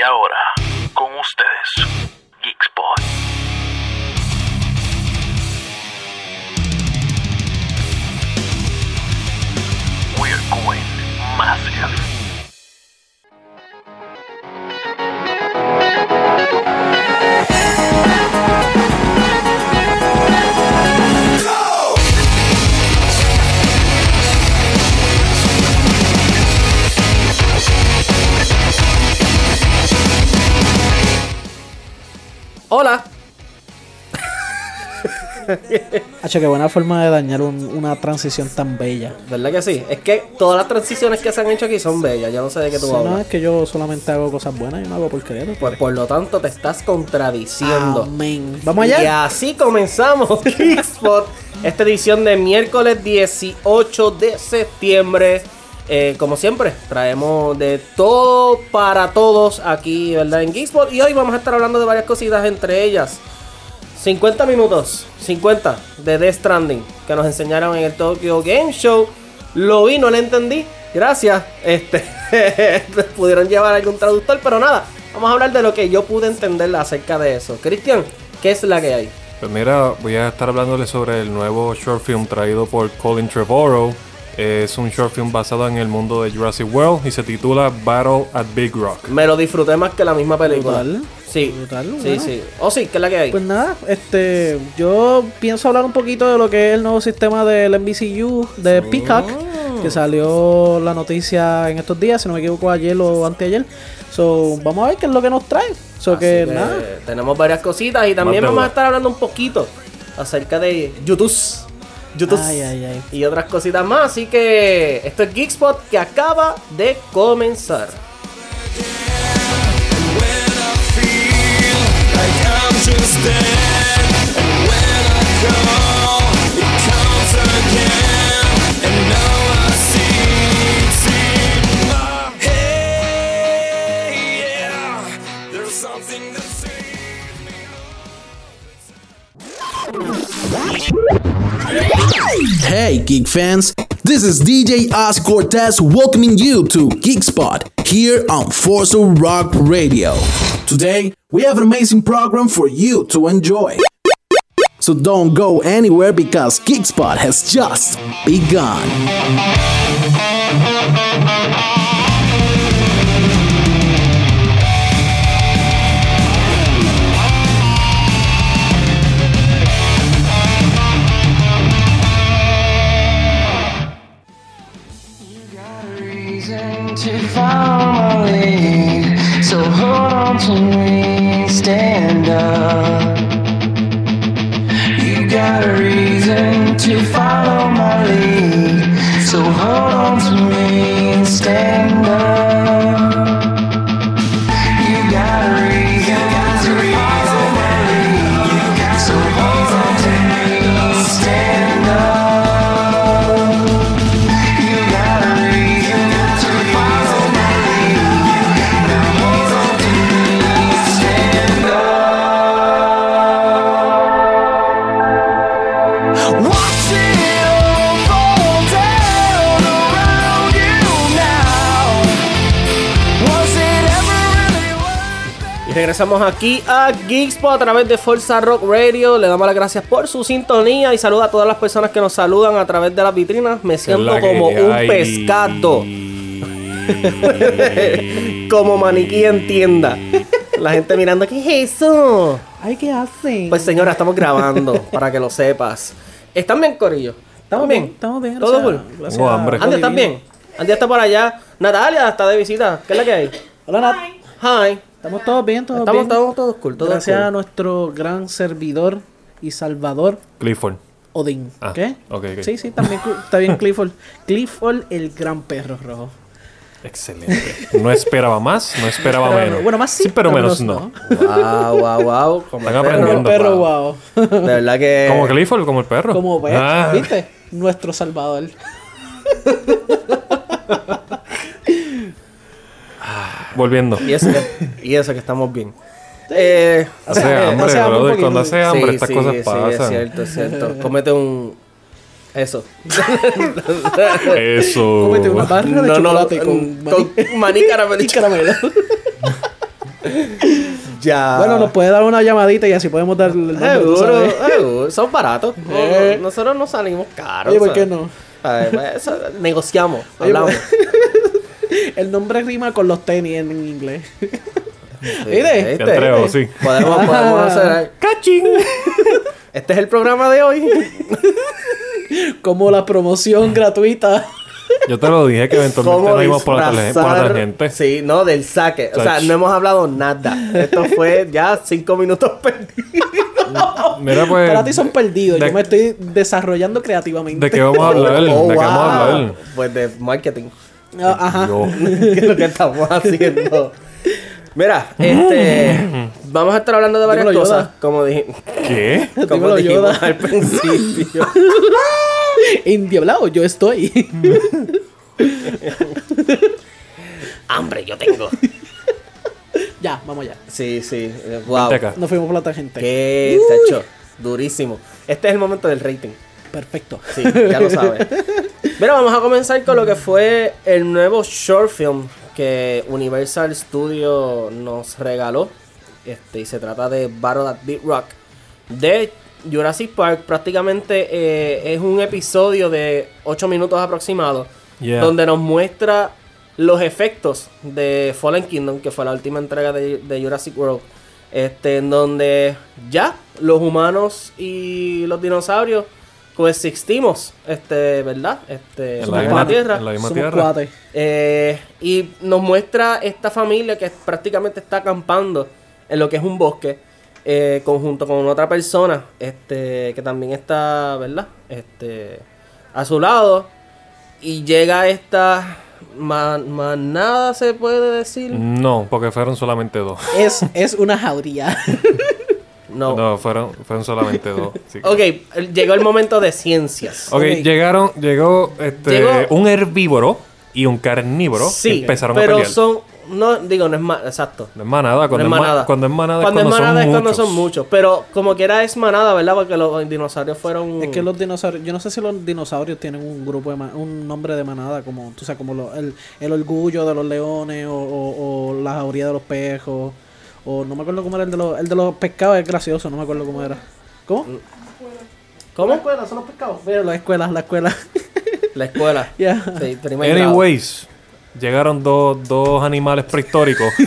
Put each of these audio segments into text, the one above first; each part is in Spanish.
Y ahora, con ustedes, Geekspot. We're going massive. Hacho, qué buena forma de dañar un- una transición tan bella. ¿Verdad que sí? Es que todas las transiciones que se han hecho aquí son bellas. Yo no sé de qué tú no hablas. es que yo solamente hago cosas buenas y no hago porquería. Pues por lo tanto te estás contradiciendo. Amén. Vamos Y allá. así comenzamos Geekspot, esta edición de miércoles 18 de septiembre. Eh, como siempre, traemos de todo para todos aquí, ¿verdad? En Geekspot. Y hoy vamos a estar hablando de varias cositas, entre ellas 50 minutos, 50 de Death Stranding que nos enseñaron en el Tokyo Game Show. Lo vi, no lo entendí. Gracias. Este pudieron llevar algún traductor, pero nada. Vamos a hablar de lo que yo pude entender acerca de eso. Cristian, ¿qué es la que hay? Pues mira, voy a estar hablándole sobre el nuevo short film traído por Colin Trevorrow. Es un short film basado en el mundo de Jurassic World y se titula Battle at Big Rock. Me lo disfruté más que la misma película. Sí, Brutal, sí, bueno. sí. Oh, sí, ¿qué es la que hay? Pues nada, este, yo pienso hablar un poquito de lo que es el nuevo sistema del MVCU de Peacock, Oh. que salió la noticia en estos días, si no me equivoco ayer o anteayer. So, vamos a ver qué es lo que nos trae. So Así que, que nada. tenemos varias cositas y también vamos a estar hablando un poquito acerca de YouTube. YouTube. Ay, ay, ay. Y otras cositas más. Así que esto es Geekspot que acaba de comenzar. Hey, geek fans! This is DJ Oz Cortez welcoming you to Geekspot here on Forza Rock Radio. Today, we have an amazing program for you to enjoy. So don't go anywhere because Geekspot has just begun. to. So hold on to me, stand up. You got a reason to follow my lead. So hold on to me, stand up. Regresamos aquí a Geekspot a través de Forza Rock Radio. Le damos las gracias por su sintonía y saluda a todas las personas que nos saludan a través de las vitrinas. Me siento como un hay. pescado, como maniquí en tienda. La gente mirando, ¿qué es eso? Ay, ¿qué hacen? Pues señora, estamos grabando para que lo sepas. ¿Están bien, Corillo? ¿Estamos bien? Estamos bien. ¿Todo cool? gracias Tengo hambre. Andy, ¿estás bien? Andy está por allá. Natalia está de visita. ¿Qué es la que hay? Hola, Nat. Hi. Estamos todos bien, todos Estamos, bien. estamos todos cool. Todos Gracias cool. a nuestro gran servidor y salvador, Clifford. Odín. Ah, ¿Qué? ok, ok. Sí, sí, también está bien Clifford. Clifford, el gran perro rojo. Excelente. No esperaba más, no esperaba Pero, menos. bueno, más sí, Sí, pero pero menos no. no. Wow, wow, wow. Como Están el perro. Perro, aprendiendo. perro, wow. De verdad que. Como Clifford, como el perro. Como ves, Ah, ¿viste? Nuestro salvador. Volviendo. Y eso, que, y eso que estamos bien. Eh, Hace sea, hambre, hace hambre un brother. Cuando hace hambre, sí, estas sí, cosas sí, pasan. es cierto, es cierto. Cómete un. Eso. Eso. Cómete una barra de No, no, chocolate no, con con maní, maní caramelo. y caramelo. Ya. Bueno, nos puede dar una llamadita y así podemos dar el nombre, ¿tú Seguro. Son baratos. Eh. no, nosotros no salimos caros. Oye, ¿por qué no? Ay, pues, eso, negociamos, Oye, hablamos. El nombre rima con los tenis en, en inglés. Sí, ¿Viste? ¿viste? Te atrevo, sí. Podemos, podemos hacer. ¡Cachín! Este es el programa de hoy. Como la promoción gratuita. Yo te lo dije que eventualmente ¿Cómo nos íbamos por la, tarje- por la disfrazar- tangente. Sí, no, del saque. O sea, no hemos hablado nada. Esto fue ya cinco minutos perdidos. Mira, pues. Para ti son perdidos. de- Yo me estoy desarrollando creativamente. ¿De qué vamos a hablar? Oh, ¿De qué vamos a wow. hablar? Pues de marketing. Ajá. Que es lo que estamos haciendo. Mira, este. Vamos a estar hablando de varias Dímelo, cosas. Yoda. Como, dije, ¿Qué? como Dímelo, dijimos Yoda. al principio. Indiablado, yo estoy. Hambre, yo tengo. ya, vamos ya. Sí, sí. eh, Wow. Vente acá. Nos fuimos por la tangente. Qué tacho. Durísimo. Este es el momento del rating. Perfecto. Sí, ya lo sabes. Mira, vamos a comenzar con lo que fue el nuevo short film que Universal Studios nos regaló. Este, y se trata de Battle at Big Rock de Jurassic Park. Prácticamente eh, es un episodio de 8 minutos aproximados. Yeah. Donde nos muestra los efectos de Fallen Kingdom, que fue la última entrega de, de Jurassic World. Este, en donde ya los humanos y los dinosaurios coexistimos, este, ¿verdad? Este, En la misma- tierra. en la misma Somos tierra. Eh, y nos muestra esta familia que prácticamente está acampando en lo que es un bosque, eh, conjunto con otra persona, este, que también está, ¿verdad? Este, a su lado. Y llega esta ma- manada, se puede decir. No, porque fueron solamente dos. Es, es una jauría. No. No, fueron, fueron solamente dos. sí. Ok, el- llegó el momento de ciencias. Ok, Ok. llegaron, llegó, este, Llegó- un herbívoro y un carnívoro que Sí, empezaron a pero pelear. son. No, digo, no es más. Exacto. No es manada, cuando, No es, es ma- manada. cuando es manada, Cuando es cuando, es manada son es cuando muchos. son muchos. Pero como quiera es manada, ¿verdad? Porque los dinosaurios fueron. Es que los dinosaurios, yo no sé si los dinosaurios tienen un grupo de ma- un nombre de manada, como, tú sabes, como lo- el, el orgullo de los leones o, o- o la jauría de los pejos, o no me acuerdo cómo era el de los, el de los pescados, es gracioso, no me acuerdo cómo era. ¿Cómo? ¿Cómo? La escuela, son los pescados. Mira, la escuela, la escuela. La escuela. Ya. Sí, primer grado. Anyways, llegaron dos, dos animales prehistóricos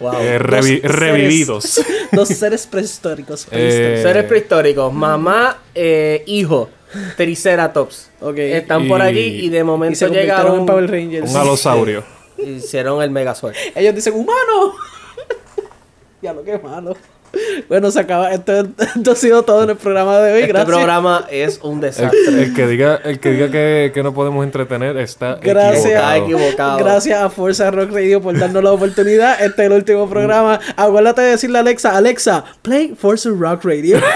Wow. eh, revi- Dos seres- revividos. Dos seres prehistóricos. Eh, Seres prehistóricos, mamá, eh, hijo, Triceratops. Ok. Están por Y- allí y de y momento se en Power Rangers. un alosaurio. Hicieron el Megazord. Ellos dicen, ¡humano! Ya lo que malo. Bueno, se acaba. Esto, esto ha sido todo en el programa de hoy. Este Gracias. programa es un desastre. el que diga, el que, diga que, que no podemos entretener está Gracias. Está equivocado. equivocado. Gracias a Forza Rock Radio por darnos la oportunidad. Este es el último programa. Acuérdate de decirle a Alexa, Alexa, play Forza Rock Radio.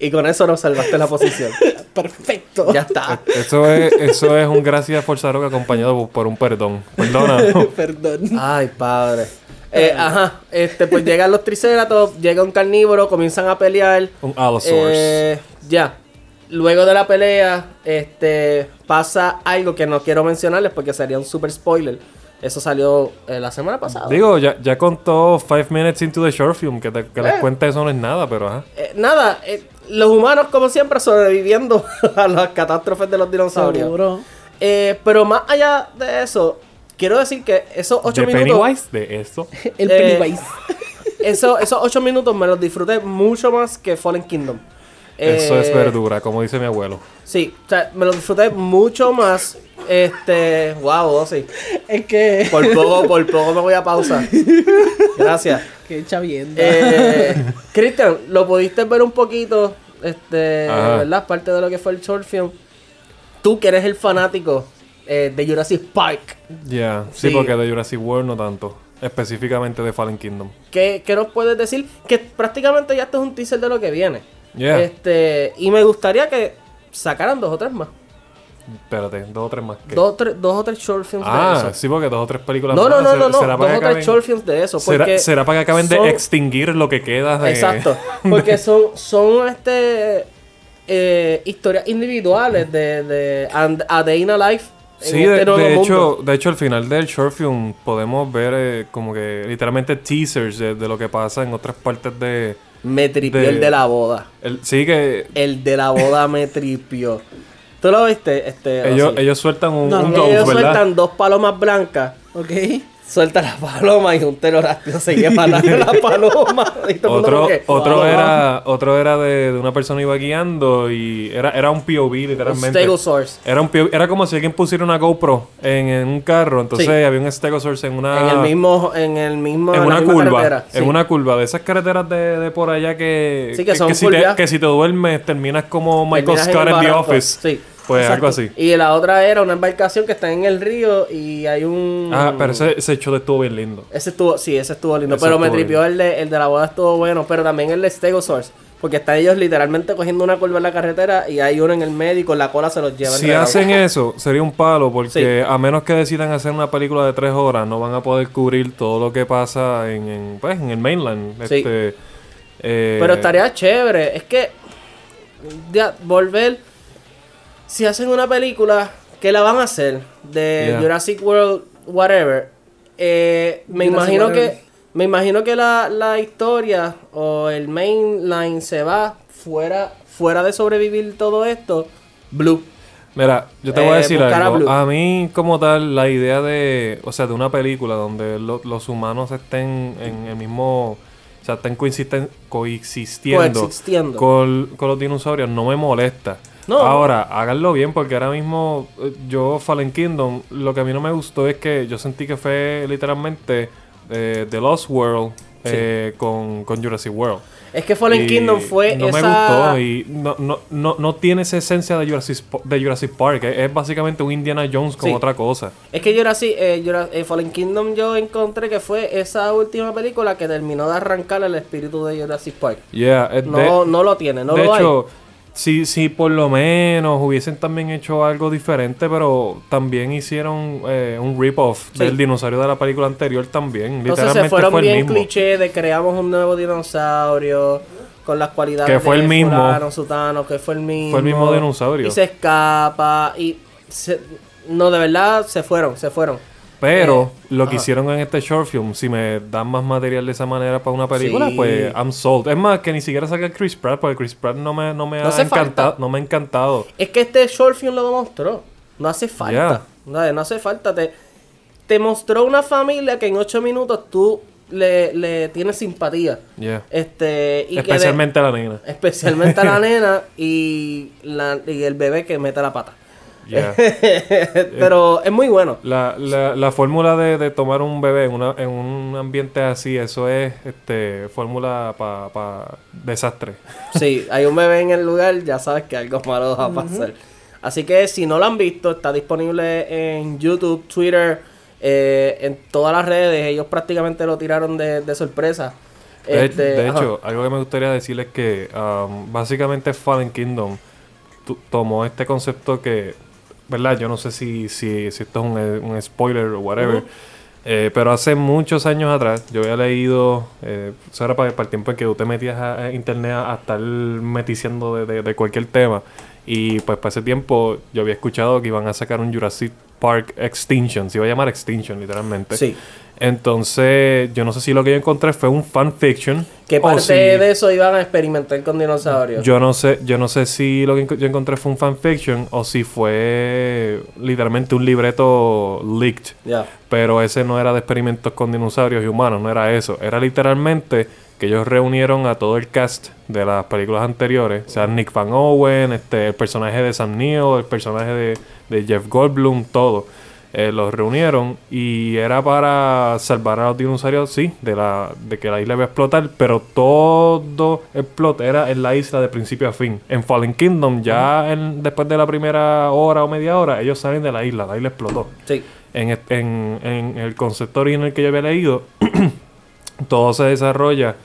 Y con eso nos salvaste la posición. Perfecto. Ya está. Eso es, eso es un gracias por Rock acompañado por un perdón. Perdona. Perdón. Ay, padre. Eh, ajá, este, pues llegan los Triceratops, llega un carnívoro, comienzan a pelear. Un Allosaurus. Eh, ya. Luego de la pelea, este, pasa algo que no quiero mencionarles porque sería un super spoiler. Eso salió eh, la semana pasada. Digo, ya, ya contó Five Minutes into the Short Film, que, te, que les cuente eso no es nada, pero ajá. Eh, nada, eh, los humanos como siempre sobreviviendo a las catástrofes de los dinosaurios. Seguro. Eh, pero más allá de eso, quiero decir que esos ocho De minutos... Pennywise, de eso. El Eh, Pennywise. Eso, esos ocho minutos me los disfruté mucho más que Fallen Kingdom. Eso es Eh, verdura, como dice mi abuelo. Sí, o sea, me lo disfruté mucho más. Este, wow, sí. Es que. Por poco, por poco me voy a pausa. Gracias. Qué chavienda. Eh, Cristian, lo pudiste ver un poquito, este, Ajá. ¿verdad? Parte de lo que fue el short film. Tú que eres el fanático eh, de Jurassic Park, Ya, sí, Sí. porque de Jurassic World no tanto. Específicamente de Fallen Kingdom. ¿qué, qué nos puedes decir? Que prácticamente ya esto es un teaser de lo que viene. Yeah. Este, y me gustaría que sacaran dos o tres más. Espérate, dos o tres más que. Dos, tres- dos o tres short films de ah, eso. sí, porque dos o tres películas No, no, no, ¿Será- no, no. será Dos o tres short films de eso. ¿Será, porque será para que acaben son- de extinguir lo que queda de. Exacto. Porque son, son este eh, historias individuales de, de and- A Day in a Life Sí, de, este hecho, de hecho, al final del short film podemos ver eh, como que literalmente teasers de, de lo que pasa en otras partes de... Me tripió de- el de la boda. El, sí que El de la boda me tripió. ¿Tú lo viste? Este, ellos, ellos sueltan un, No, un Ellos ¿verdad? sueltan dos palomas blancas. Ok. Suelta la paloma y un pterodáctilo se lleva la, la paloma. Otro, que, otro wow. era, otro era de, de una persona iba guiando y era, era un POV literalmente. Stegosaurus. Era un POV era como si alguien pusiera una GoPro en, en un carro, entonces Sí. había un Stegosaurus en una En el mismo, en el mismo, en la una curva, carretera. en una curva de esas carreteras de, de por allá que Sí, que son si te, que si te duermes terminas como Michael Terminas en Scott en The. Office. Sí. Pues Exacto. algo así. Y la otra era una embarcación que está en el río y hay un... Ah, pero ese, ese show estuvo bien lindo. Ese estuvo, sí, ese estuvo lindo. Ese pero me tripió el de, el de la boda estuvo bueno. Pero también el de Stegosaurus. Porque están ellos literalmente cogiendo una curva en la carretera y hay uno en el medio y con la cola se los lleva. Si hacen eso, sería un palo, porque Sí. a menos que decidan hacer una película de tres horas, no van a poder cubrir todo lo que pasa en, en, pues, en el mainland. Sí. Este, eh, Pero estaría chévere. Es que ya, volver. Si hacen una película, ¿qué la van a hacer? De Yeah. Jurassic World, whatever. eh, me Jurassic imagino whatever. que. Me imagino que la, la historia o el mainline se va fuera, fuera de sobrevivir todo esto. Blue. Mira, yo te voy a Eh, decir algo. A mí, como tal, la idea de, o sea, de una película donde lo- los humanos estén en el mismo, o sea, estén coexisten- coexistiendo, Coexistiendo. Con, con los dinosaurios, no me molesta. No. Ahora, háganlo bien, porque ahora mismo eh, yo, Fallen Kingdom, lo que a mí no me gustó es que yo sentí que fue literalmente eh, The Lost World eh, con, con Jurassic World. Es que Fallen Y Kingdom fue no esa. me gustó y no, no, no, no tiene esa esencia de Jurassic, de Jurassic Park. Es, es básicamente un Indiana Jones con Sí. otra cosa. Es que Jurassic, eh, eh, Fallen Kingdom yo encontré que fue esa última película que terminó de arrancar el espíritu de Jurassic Park. Yeah, No, de, no lo tiene, no de lo hecho, si, si por lo menos hubiesen también hecho algo diferente, pero también hicieron eh, un rip-off Sí. del dinosaurio de la película anterior también. Entonces Literalmente se fueron fue el bien mismo. cliché de creamos un nuevo dinosaurio con las cualidades Que fue de el mismo. fulano, sutano, que fue el mismo. Fue el mismo dinosaurio. Y se escapa y se- no, de verdad se fueron, se fueron. Pero Eh, lo que ajá. hicieron en este short film, si me dan más material de esa manera para una película, Sí. pues I'm sold. Es más, que ni siquiera saca Chris Pratt, porque Chris Pratt no me, no me No ha encantado. No me ha encantado. Es que este short film lo demostró. No hace falta. ¿sabes? No hace falta. Te, te mostró una familia que en ocho minutos tú le, le tienes simpatía. Yeah. Este, y que de- Especialmente la nena. especialmente a la nena y, la, y el bebé que mete la pata. Yeah. Pero es muy bueno. La, la, la fórmula de, de tomar un bebé en, una, en un ambiente así, eso es este fórmula para desastre. Sí, hay un bebé en el lugar, ya sabes que algo malo va a pasar. Así que si no lo han visto, está disponible en YouTube, Twitter, eh, en todas las redes. Ellos prácticamente lo tiraron de, de sorpresa. De, Este, de ajá. hecho, algo que me gustaría decirles es que um, básicamente Fallen Kingdom tomó este concepto que, ¿verdad? Yo no sé si, si, si esto es un, eh, un spoiler o whatever. eh, pero hace muchos años atrás yo había leído, eh, eso era para, para el tiempo en que tú te metías a, a internet a, a estar meticiando de, de- de cualquier tema. Y pues para ese tiempo yo había escuchado que iban a sacar un Jurassic Park Extinction, se iba a llamar Extinction literalmente. Sí. Entonces, yo no sé si lo que yo encontré fue un fanfiction. Que o parte si- de eso iban a experimentar con dinosaurios. Yo no sé, yo no sé si lo que yo encontré fue un fanfiction o si fue literalmente un libreto leaked. Pero ese no era de experimentos con dinosaurios y humanos, no era eso. Era literalmente que ellos reunieron a todo el cast de las películas anteriores. O sea, Nick Van Owen, este, el personaje de Sam Neill, el personaje de, de Jeff Goldblum, todo. Eh, los reunieron y era para salvar a los dinosaurios, sí, de, la, de que la isla iba a explotar, pero todo el plot era en la isla de principio a fin. En Fallen Kingdom, ya en- después de la primera hora o media hora, ellos salen de la isla, la isla explotó Sí. en, en- en el concepto original que yo había leído, todo se desarrolla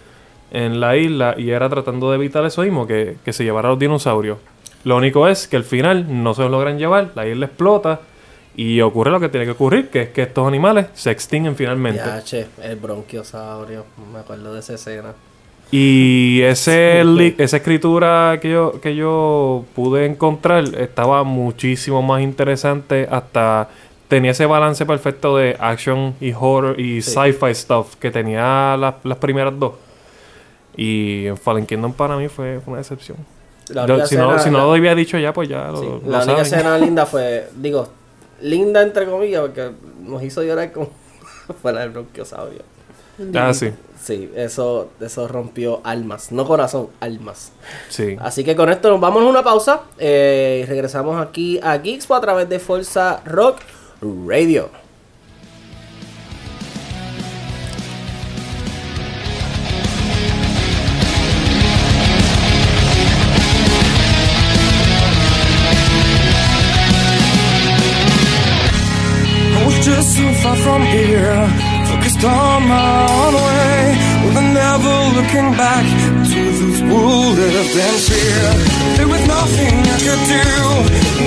en la isla y era tratando de evitar eso mismo, que, que se llevara a los dinosaurios. Lo único es que al final no se los logran llevar, la isla explota y ocurre lo que tiene que ocurrir, que es que estos animales se extinguen finalmente. Ya, che, el bronquiosaurio. Me acuerdo de esa escena. Y ese li- esa escritura que yo, que yo pude encontrar estaba muchísimo más interesante. Hasta tenía ese balance perfecto de action y horror y sci-fi stuff que tenía las, las primeras dos. Y en Fallen Kingdom para mí fue, una decepción. Yo- si, no, si no lo había dicho ya, pues ya lo, sí, lo la única escena linda fue, digo, linda entre comillas, porque nos hizo llorar como fue la del bronquiosaurio. Ah, sí. Sí, eso, eso rompió almas, no corazón, almas. Sí. Así que con esto nos vamos a una pausa eh, y regresamos aquí a Geekspo a través de Forza Rock Radio. From here, focused on my own way, with never looking back to those who lived in fear. There was nothing I could do,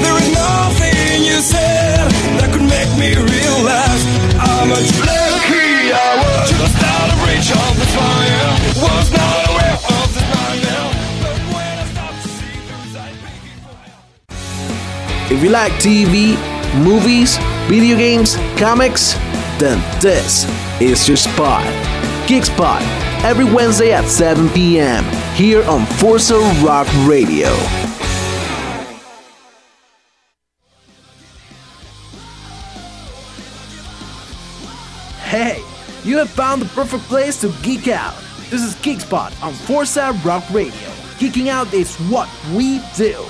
nothing you said that could make me realize how much lucky I was. Just out of reach of the fire, was not. If you like TV, movies, video games, comics, then this is your spot. Geek Spot, every Wednesday at 7 p.m. here on Forza Rock Radio. Hey, you have found the perfect place to geek out. This is Geek Spot on Forza Rock Radio. Geeking out is what we do.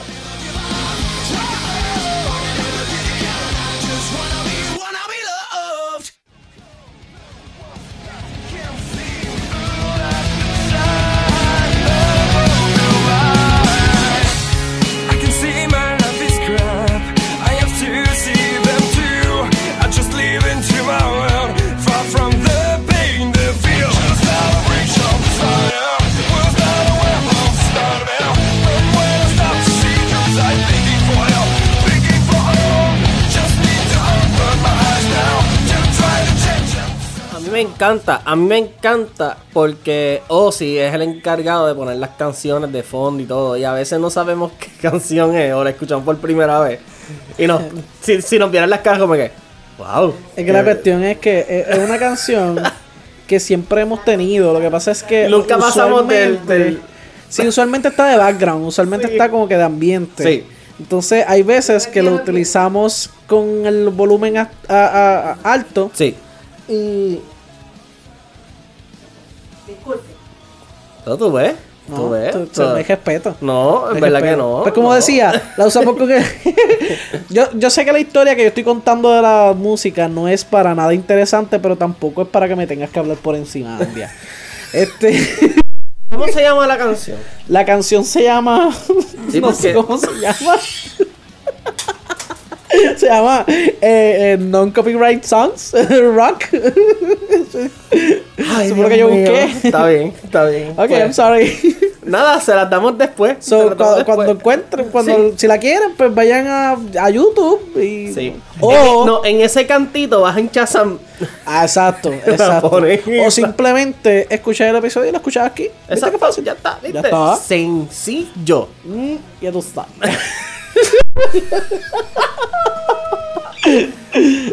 Encanta, a mí me encanta porque Ozzy es el encargado de poner las canciones de fondo y todo. Y a veces no sabemos qué canción es o la escuchamos por primera vez. Y nos, si, si nos vieran las caras como que, wow. Es que la cuestión es que es una canción que siempre hemos tenido. Lo que pasa es que. Nunca pasamos del- del- Sí, usualmente está de background. Usualmente Sí. está como que de ambiente. Sí. Entonces hay veces que lo utilizamos con el volumen a- a- a- a- alto. Sí. Y. ¿No tú ves? ¿Tú No, ves? tú- O tú- no respeto. no, es Hay verdad que no. Pues como no. decía, la usamos con que. yo, yo sé que la historia que yo estoy contando de la música no es para nada interesante, pero tampoco es para que me tengas que hablar por encima, Andia. Este. ¿Cómo se llama la canción? La canción se llama. Sí, no sé porque- cómo se llama. se llama eh, eh, Non-Copyright Songs Rock. Ay, Dios que yo mío. busqué. Está bien, está bien. Ok, Pues, I'm sorry. Nada, se las damos después. se So, las damos cu- después. cuando encuentren, cuando, si la quieren, pues vayan a, a YouTube y. Sí. O, En- no, en ese cantito vas en Chazam. Ah, exacto, exacto. O simplemente escuchar el episodio y lo escuchas aquí. ¿Viste Exacto, qué fácil? ya está, ¿viste? Ya está. Sencillo. Mm, ya tú sabes.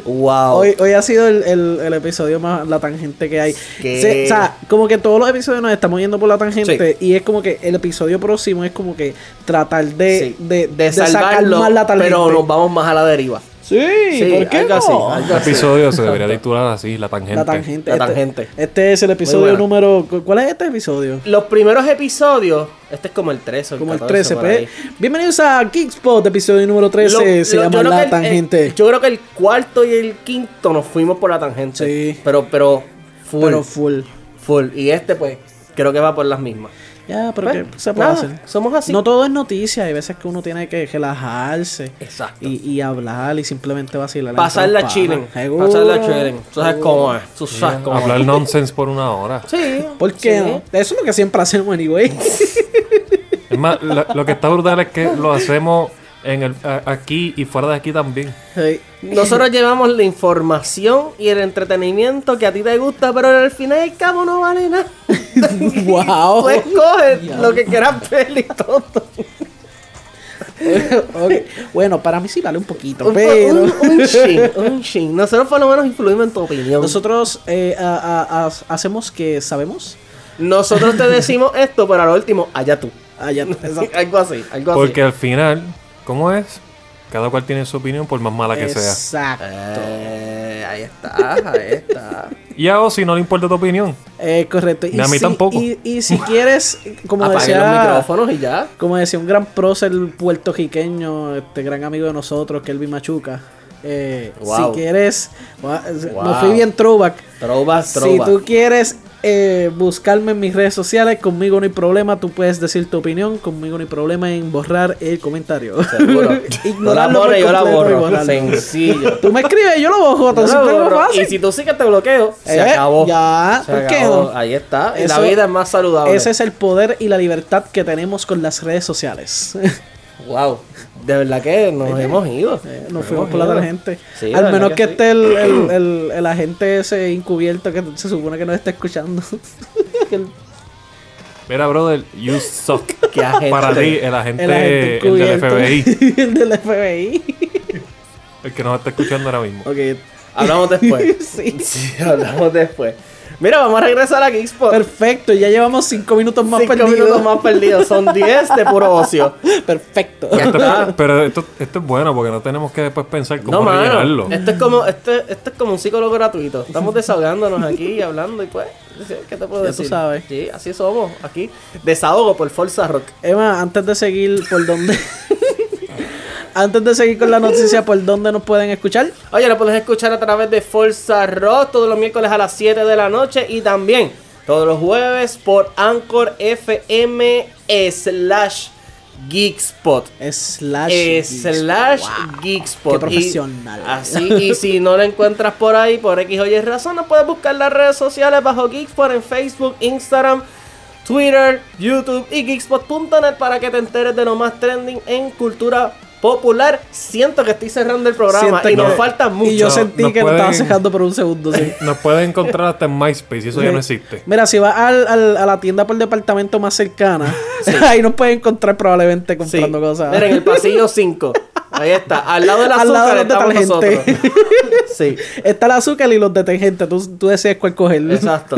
Wow. Hoy, hoy ha sido el, el- el episodio más la tangente que hay. O sea, como que todos los episodios nos estamos yendo por la tangente y es como que el episodio próximo es como que tratar de, Sí, de, de, de sacar más la tangente. pero nos vamos más a la deriva. Sí, Sí, ¿por qué algo no? así, algo Este así. episodio se debería titular así, La Tangente. La tangente. La Este- tangente. Este, es el episodio número... ¿cu- ¿Cuál es este episodio? Los primeros episodios, este es como el 13 o el Como el 14, 13. por pues. ahí. Bienvenidos a Geekspot, episodio número 13. Lo- se lo- llama La el- Tangente. el- yo creo que el cuarto y el quinto nos fuimos por la tangente. Sí. Pero, pero, full. Pero full. full. Y este, pues, creo que va por las mismas. Ya, pero Bueno, ¿qué se puede nada, hacer? somos así. No todo es noticia, hay veces que uno tiene que relajarse Exacto. y, y hablar y simplemente vacilar. Pasarla chilling. Pasarla chilling. Tú sabes cómo es. Tú sabes cómo es. Hablar nonsense por una hora. Sí. ¿Por qué sí. no? Eso es lo que siempre hacemos, anyway. Es más, lo, lo que está brutal es que lo hacemos en el, a- aquí y fuera de aquí también. Sí. Nosotros llevamos la información y el entretenimiento que a ti te gusta, pero al final y al cabo no vale nada. wow. Tú escoges lo que quieras ver y todo. Bueno, para mí sí vale un poquito, Un, pero... un, un shin, un shin. Nosotros por lo menos influimos en tu opinión. Nosotros eh, a- a- a- hacemos que sabemos. Nosotros te decimos esto, pero a lo último, allá tú. Ya, exacto. algo así, algo así. Porque al final, ¿cómo es? Cada cual tiene su opinión por más mala que sea. Exacto. Eh, ahí está, ahí está. Y a Ozzy no le importa tu opinión. Eh, correcto. Ni a mí si- tampoco. Y, y si quieres, como Apaguen los decía, micrófonos y ya. como decía un gran prócer puertorriqueño, este gran amigo de nosotros, Kelvin Machuca. eh, Wow. Si quieres, Wow. me fui bien throwback. Throwback, Si throwback. tú quieres eh, buscarme en mis redes sociales, conmigo no hay problema. Tú puedes decir tu opinión, conmigo no hay problema en borrar el comentario. Seguro. La Ignorarlo por pones, yo la borro. Sencillo. Tú me escribes, yo lo borro, Yo la como borro. fácil. Y si tú sí que te bloqueo, se Eh, acabó. ya, Se ¿por qué acabó. no? Ahí está. Y la Eso- vida es más saludable. Ese es el poder y la libertad que tenemos con las redes sociales. Wow. De verdad que nos hemos ido. Nos fuimos por la. Sí, de Al menos que, sí. esté el, el, el- el agente ese encubierto que se supone que nos está escuchando. Mira, brother, you suck. Qué agente. Para ti, el agente, el agente el del. FBI, el del FBI. el que nos está escuchando ahora mismo. ok. Hablamos después. Sí. Sí, hablamos después. Mira, vamos a regresar a Geekspot. Perfecto, ya llevamos cinco minutos más Cinco perdidos. minutos más perdidos. Son 10 de puro ocio. Perfecto. Esto- pero esto, esto es bueno porque no tenemos que después pensar cómo No, rellenarlo. mano. Esto es como, este, esto es como un psicólogo gratuito. Estamos desahogándonos aquí y hablando y pues. ¿Qué te puedo Ya tú decir? sabes. Sí, así somos aquí. Desahogo por Forza Rock. Emma, antes de seguir por donde. antes de seguir con la noticia, ¿por dónde nos pueden escuchar? Oye, lo puedes escuchar a través de Forza Rock todos los miércoles a las 7 de la noche y también todos los jueves por Anchor FM slash Geekspot. Slash. Eh, Geeks. slash Wow. Geekspot. Qué Y profesional. así, y si no la encuentras por ahí, por X o Y razón, no puedes buscar las redes sociales bajo Geekspot en Facebook, Instagram, Twitter, YouTube y Geekspot.net para que te enteres de lo más trending en cultura popular. Siento que estoy cerrando el programa Siento y nos que- falta mucho. Y yo No, sentí no que lo estaba pueden- cejando por un segundo, sí. Nos pueden encontrar hasta en MySpace y eso ya no existe. Mira, si vas al, al- a la tienda por departamento más cercana, ahí nos puedes encontrar probablemente Sí. comprando cosas. Mira, en el pasillo 5. Ahí está. Al lado del Al azúcar lado de los estamos nosotros. detergentes. Sí, Está el azúcar y los detergentes. Tú, tú decides cuál coger. exacto.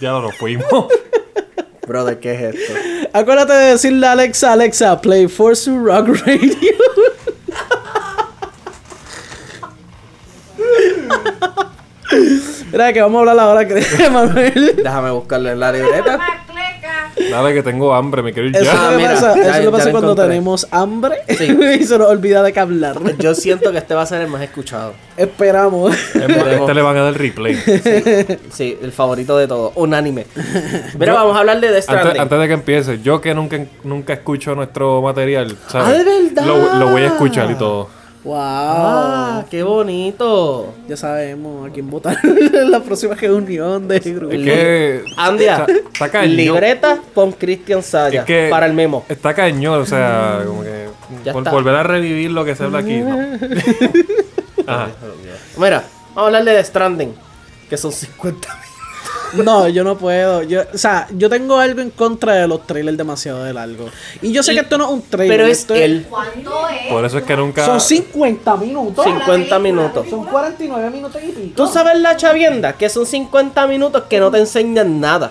Ya nos fuimos. Brother, ¿qué es esto? Acuérdate de decirle a Alexa, Alexa, play Forza Rock Radio. Mira que vamos a hablar ahora que Manuel. Déjame buscarle en la libreta. Dale que tengo hambre, me quiero ir Eso ya. Ah, le mira, pasa, ya- eso le ya pasa cuando encontré. tenemos hambre Sí. y se nos olvida de que hablar. Yo siento que este va a ser el más escuchado. Esperamos. Este le van a dar replay. Sí, el favorito de todos. Unánime. Mira, vamos a hablar de Stranding. Antes, antes de que empiece, yo que nunca, nunca escucho nuestro material, ¿sabes? Ah, ¿de verdad? Lo, lo voy a escuchar y todo. Wow. Ah, qué bonito. Ya sabemos a quién votar en la próxima reunión de grupo. Es que. Andia, Está, está cañón. libreta con Christian Saya Es que- para el memo. Está cañón, o sea, como que. Ya por- está. volver a revivir lo que se habla aquí, ¿no? Ajá. Mira, vamos a hablar de The Stranding, que son 50 mil. No, yo no puedo. Yo, o sea, yo tengo algo en contra de los trailers demasiado de largo. Y yo sé Y- que esto no es un trailer. Pero es esto él. Por eso es que nunca. Son 50 minutos. 50 minutos. Son 49 minutos y pico. ¿Tú sabes la chavienda? Que son 50 minutos que no te enseñan nada.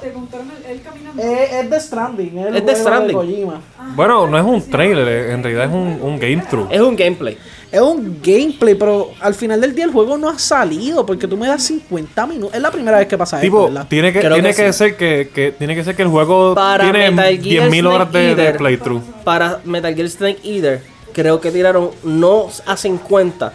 Eh, es de Stranding. Es, el Es Death Stranding. Kojima. Bueno, no es un trailer, en realidad es un, un game through. Es un gameplay. Es un gameplay, pero al final del día el juego no ha salido porque tú me das 50 minutos. Es la primera vez que pasa Tipo, esto, ¿verdad? tiene que, Creo tiene que ser que, que tiene que ser que el juego Para tiene Metal Gear 10.000 horas de, playthrough. Para Metal Gear Snake Eater, creo que tiraron no a 50,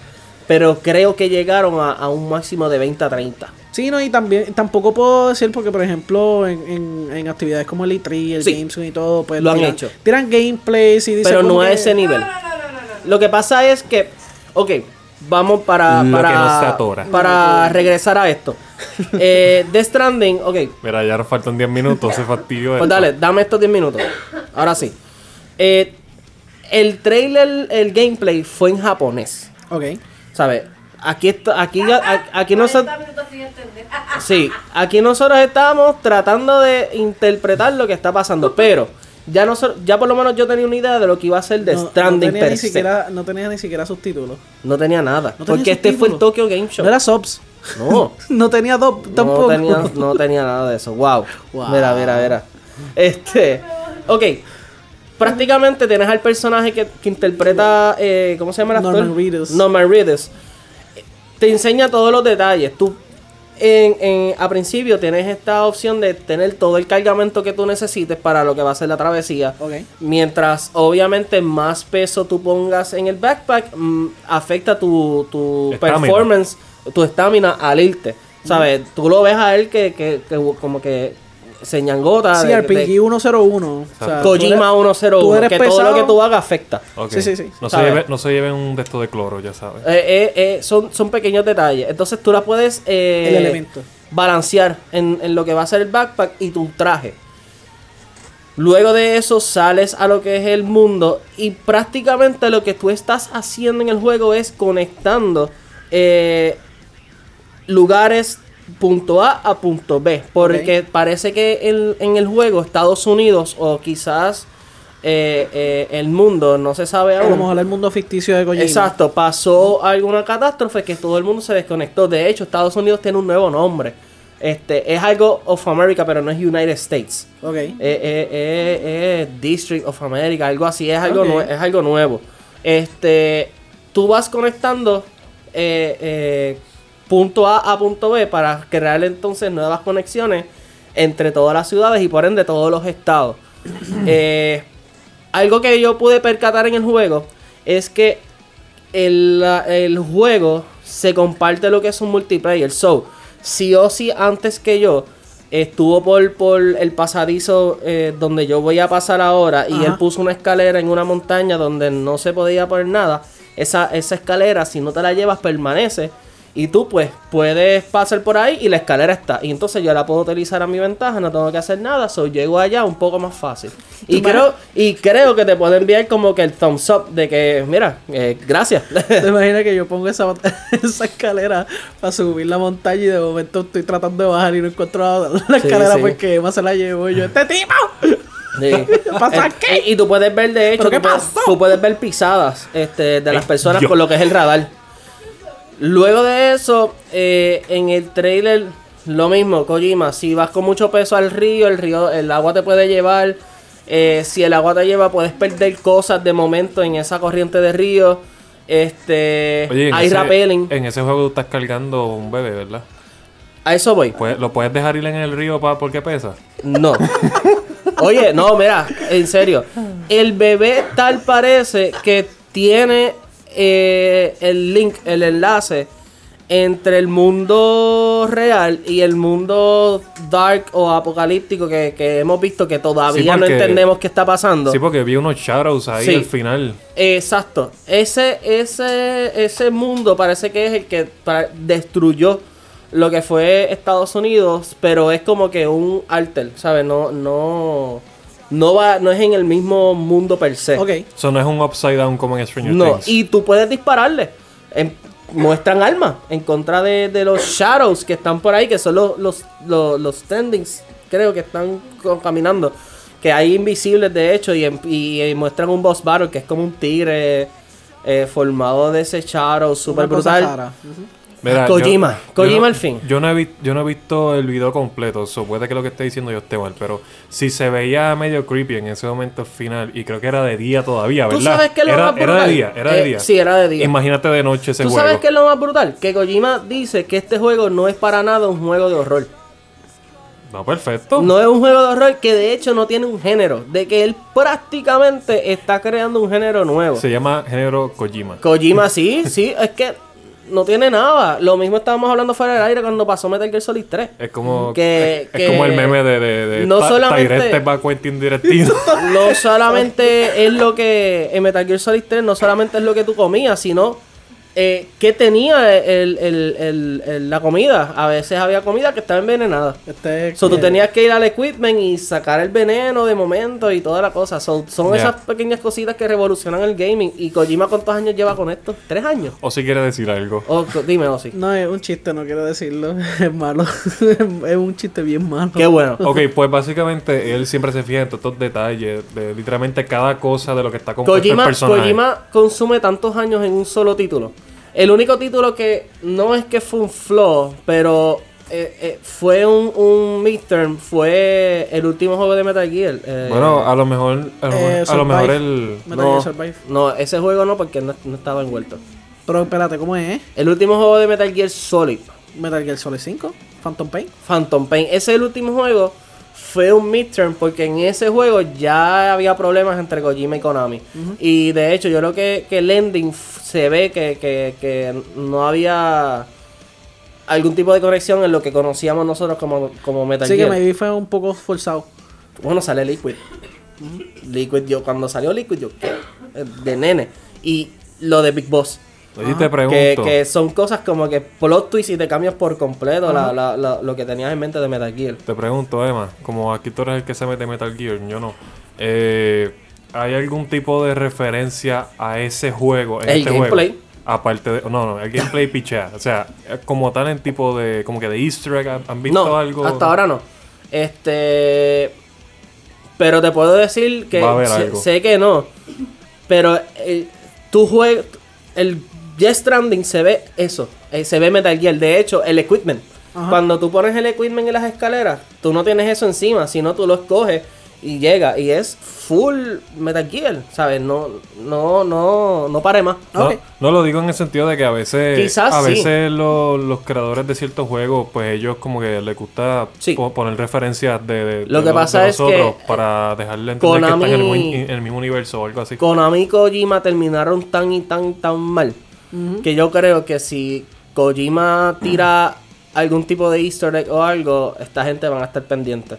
pero creo que llegaron a, a un máximo de 20 a 30. Sí, no, y también tampoco puedo decir porque, por ejemplo, en, en, en actividades como el E3, el Sí. Gamescom y todo, pues Lo han tiran, hecho. tiran gameplays y dicen Pero no a ese nivel. Lo que pasa es que, ok, vamos para, Lo para, que no se atora. para regresar a esto. Eh, The Stranding, ok, Mira, ya nos faltan 10 minutos, se fastidió pues esto. dale, dame estos 10 minutos. Ahora sí. Eh, el trailer, el gameplay fue en japonés. Ok. ¿Sabes? aquí está, aquí, aquí nosotros, sí, aquí nosotros estamos tratando de interpretar lo que está pasando, pero ya nosotros, ya por lo menos yo tenía una idea de lo que iba a ser de No, no Stranding tenía per ni se. siquiera, no tenía ni siquiera subtítulos. No tenía nada, No tenía porque este fue el. Tokyo Game Show. No era subs. No. No tenía dos tampoco. No tenía, no tenía nada de eso. Wow. Wow. Mira, mira, mira. Este. Ok. Prácticamente tienes al personaje que, que interpreta. eh, ¿Cómo se llama el actor? Norman Reedus. Norman Reedus. Te enseña todos los detalles. Tú. En, en- a principio tienes esta opción de tener todo el cargamento que tú necesites para lo que va a ser la travesía. Ok. Mientras obviamente más peso tú pongas en el backpack, mm, afecta tu, tu performance, tu estamina al irte. ¿Sabes? Tú lo ves a él que, que, que como que se ñangota. Sí, de- RPG de 101. O sea, Kojima tú eres- 101. tú eres Que todo lo que tú hagas afecta. Sí, sí, sí. No se, lleve, no se lleven un de estos de cloro, ya sabes. Eh, eh, eh, son, son pequeños detalles. Entonces tú la puedes eh, El elemento. balancear en, en lo que va a ser el backpack y tu traje. Luego de eso sales a lo que es el mundo y prácticamente lo que tú estás haciendo en el juego es conectando eh, lugares punto A a punto B. Porque parece que el- en el juego Estados Unidos o quizás eh, eh, el mundo, no se sabe A lo aún. mejor el mundo ficticio de Kojima. Exacto, pasó alguna catástrofe que todo el mundo se desconectó. De hecho, Estados Unidos tiene un nuevo nombre. Este, es algo of America, pero no es United States. Ok. Eh, eh, District of America, algo así, es algo, es nuevo. Este, tú vas conectando eh, punto A a punto B para crear entonces nuevas conexiones entre todas las ciudades y por ende todos los estados. Eh, algo que yo pude percatar en el juego es que el, el juego se comparte lo que es un multiplayer. So, sí o sí, antes que yo, estuvo por, por el pasadizo eh, donde yo voy a pasar ahora y Ajá. él puso una escalera en una montaña donde no se podía poner nada. Esa, esa escalera, si no te la llevas, permanece. Y tú, pues, puedes pasar por ahí y la escalera está. Y entonces yo la puedo utilizar a mi ventaja, no tengo que hacer nada. So, llego allá un poco más fácil. Y creo, y creo que te puedo enviar como que el thumbs up de que, mira, eh, gracias. ¿Te imaginas que yo pongo esa, esa escalera para subir la montaña y de momento estoy tratando de bajar y no encuentro la, la Sí, escalera sí. porque Emma se la llevo y yo, ¡este tipo! Sí. ¿Pasa Eh, qué? Y tú puedes ver, de hecho, ¿Pero qué tú, puedes, pasó? tú puedes ver pisadas este, de las Eh, personas yo- con lo que es el radar. Luego de eso, eh, en el trailer, lo mismo, Kojima. Si vas con mucho peso al río, el río, el agua te puede llevar. Eh, si el agua te lleva, puedes perder cosas de momento en esa corriente de río. Este, Oye, hay ese, rappelling. en ese juego tú estás cargando un bebé, ¿verdad? A eso voy. Puedes- ¿Lo puedes dejar ir en el río pa, porque pesa? No. Oye, no, mira, en serio. El bebé tal parece que tiene eh, el link, el enlace entre el mundo real y el mundo dark o apocalíptico que, que hemos visto que todavía Sí, no entendemos qué está pasando. Sí, porque vi unos shadows ahí Sí. al final. Exacto. Ese, ese, ese mundo parece que es el que destruyó lo que fue Estados Unidos, pero es como que un alter, ¿sabes? No, no, no va, no es en el mismo mundo per se. Ok. Eso no es un upside down como en Stranger No, Things. y tú puedes dispararle. En- muestran armas en contra de, de los shadows que están por ahí, que son los, los, los, los standings, creo que están caminando. Que hay invisibles de hecho y, en- y, y muestran un boss battle que es como un tigre eh, formado de ese shadow cosa brutal. Mira, Kojima, Kojima no- al fin. Yo no, he yo no he visto el video completo, so puede que lo que esté diciendo yo esté mal, pero si se veía medio creepy en ese momento final, y creo que era de día todavía, ¿Tú ¿verdad? sabes qué es lo era, más era brutal? de día, era de Eh, día. sí, era de día. Imagínate de noche ese ¿Tú juego. sabes qué es lo más brutal? Que Kojima dice que este juego no es para nada un juego de horror. No, perfecto. No es un juego de horror que de hecho no tiene un género. De que él prácticamente está creando un género nuevo. Se llama género Kojima. Kojima sí, sí, es que no tiene nada. Lo mismo estábamos hablando fuera del aire cuando pasó Metal Gear Solid 3. Es como, Que- es, como el meme de, de, de no solamente- va Quentin Directivo. No solamente es lo que en Metal Gear Solid 3 no solamente es lo que tú comías, sino eh, ¿qué tenía el- el- el- el- la comida? A veces había comida que estaba envenenada. Este, So, tú tenías que ir al equipment y sacar el veneno de momento y toda la cosa. So, son esas pequeñas cositas que revolucionan el gaming. ¿Y Kojima cuántos años lleva con esto? ¿Tres años? O si quiere decir algo. O, dime, Osi. No, es un chiste, no quiero decirlo. Es malo. es un chiste bien malo. Qué bueno. Ok, pues básicamente él siempre se fija en todos estos detalles de literalmente cada cosa de lo que está compuesto el Kojima, personaje. Kojima consume tantos años en un solo título. El único título que no es que fue un flaw, pero eh, eh, fue un, un midterm, fue el último juego de Metal Gear. eh, Bueno, a lo mejor, a lo, Eh, mejor- a lo Survive. mejor el... Metal no, Gear Survive. no, ese juego no, porque no, no estaba envuelto. Pero espérate, ¿cómo es? El último juego de Metal Gear Solid, Metal Gear Solid 5, Phantom Pain. Phantom Pain. Ese el último juego fue un midterm porque en ese juego ya había problemas entre Kojima y Konami. Y de hecho, yo creo que, que el ending se ve que, que- que no había algún tipo de conexión en lo que conocíamos nosotros como, como Metal que Gear. maybe fue un poco forzado. Bueno, sale Liquid. Liquid, yo cuando salió Liquid, yo, ¿qué? Eh, De nene. Y lo de Big Boss. Te pregunto. que son cosas como que plot twist y te cambias por completo la- la- la- lo que tenías en mente de Metal Gear. Te pregunto, Emma, como aquí tú eres el que se mete Metal Gear, yo no. Eh, ¿Hay algún tipo de referencia a ese juego? En El este gameplay. Juego? Aparte de. No, no, el gameplay pichea. O sea, como tal en tipo de. Como que de Easter egg, ¿han- ¿han visto No, algo? hasta ahora no. Este. Pero te puedo decir que sé, que no. Pero eh, tu juego. El Jet Stranding se ve eso. eh, se ve Metal Gear. De hecho, el equipment. Ajá. Cuando tú pones el equipment en las escaleras, tú no tienes eso encima, sino tú lo escoges y llega. Y es full Metal Gear, ¿sabes? No, no, no, no pare más. No, no lo digo en el sentido de que a veces Quizás a veces lo- los creadores de ciertos juegos pues ellos como que les gusta Sí. poner referencias de, de- Lo de que los- pasa de es nosotros que, para dejarle entender que están en el, en el mismo universo o algo así Konami y Kojima terminaron tan y tan tan mal que yo creo que si Kojima tira algún tipo de easter egg o algo, esta gente van a estar pendientes.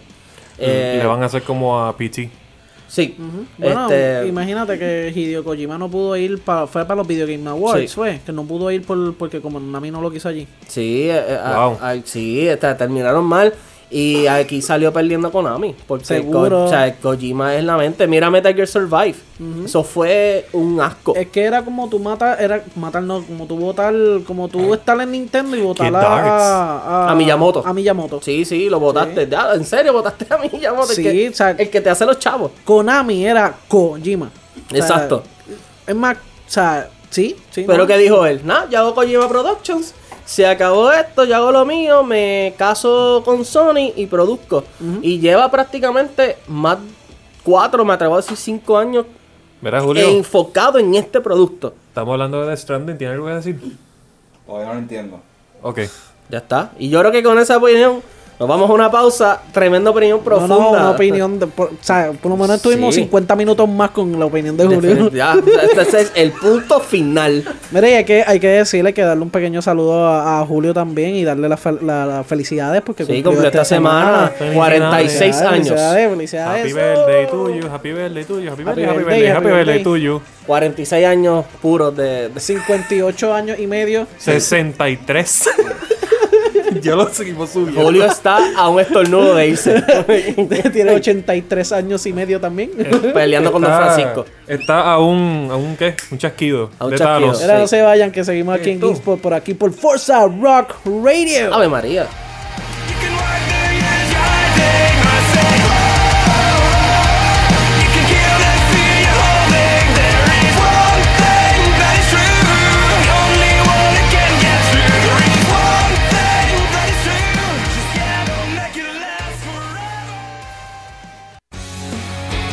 Eh, le van a hacer como a PT Sí. Bueno, este, imagínate que Hideo Kojima no pudo ir para fue para los Video Game Awards, Sí. fue, que no pudo ir por, porque como Nami no lo quiso allí. Sí, eh, eh, a- Wow. a- sí, este, terminaron mal. Y aquí salió perdiendo Konami. Porque Seguro. Ko- o sea, Kojima es la mente. Mira Metal Gear Survive. Eso fue un asco. Es que era como tú matar, era matar no, como tú votar, como Eh. tú estar en Nintendo y votar a, a, A Miyamoto. A Miyamoto. Sí, sí, lo votaste. ¿En serio votaste a mí? Ya, el, Sí, que, o sea- el que te hace los chavos. Konami era Kojima. O sea, Exacto. Es más, o sea, sí, sí. Pero no. que dijo él, nada, yo hago Kojima Productions, se acabó esto, yo hago lo mío, me caso con Sony y produzco. Y lleva prácticamente más cuatro, me atrevo a decir cinco años Verá Julio enfocado en este producto. estamos hablando de Death Stranding ¿tiene algo que decir? Todavía no lo entiendo. ok Ya está. Y yo creo que con esa opinión nos vamos a una pausa. Tremenda opinión profunda. no, una opinión de, por, o sea, por lo menos estuvimos Sí. 50 minutos más con la opinión de Julio. Ya, este es el punto final. Mira, y hay que, hay que decirle, hay que darle un pequeño saludo a, a Julio también y darle las fel- la- las felicidades porque Sí, cumplió cumplió esta semana Felicidades. 46 años. Felicidades, felicidades. Happy birthday tuyo, happy birthday tuyo, happy birthday, happy birthday, happy happy birthday birthday. tuyo. 46 años puros de, de 58 años y medio. 63. Yo lo seguimos subiendo. Julio está a un estornudo de irse. Tiene 83 años y medio también. Peleando con Don Francisco. Está a un, a un ¿qué? Un chasquido. A un de chasquido. Ahora no se vayan, que seguimos aquí en. Geekspot por aquí por Forza Rock Radio. Ave María.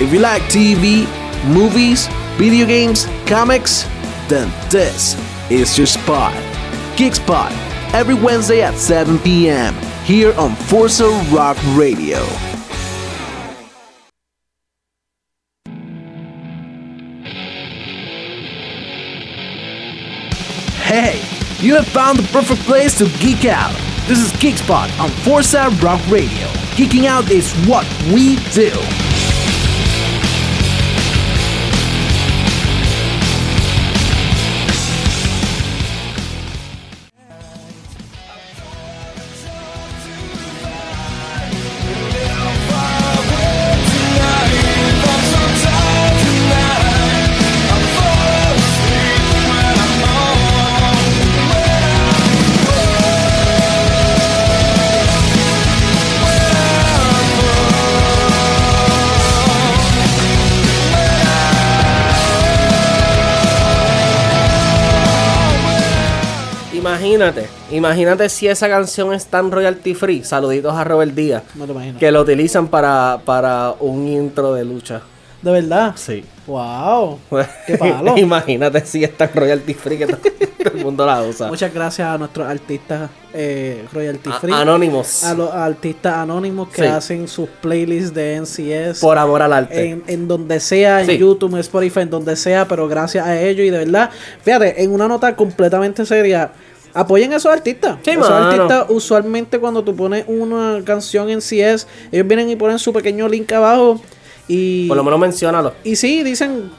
If you like TV, movies, video games, comics, then this is your spot. Geek Spot, every Wednesday at 7 p.m. here on Forza Rock Radio. Hey, you have found the perfect place to geek out. This is Geek Spot on Forza Rock Radio. Geeking out is what we do. Imagínate, imagínate si esa canción es tan royalty free. Saluditos a Robert Díaz. No te imagino. Que lo utilizan para, para un intro de lucha. De verdad. Sí. Wow. Qué palo. imagínate si es tan royalty free que to- todo el mundo la usa. Muchas gracias a nuestros artistas eh, royalty A- free. Anonymous. A los artistas anónimos que Sí. hacen sus playlists de NCS. Por amor al arte. en, en donde sea, en Sí. YouTube, en Spotify, en donde sea, pero gracias a ellos y de verdad, fíjate, en una nota completamente seria, apoyen a esos artistas. Sí, esos mano. artistas, usualmente cuando tú pones una canción en CS, ellos vienen y ponen su pequeño link abajo y... Por lo menos menciónalo. Y sí, dicen,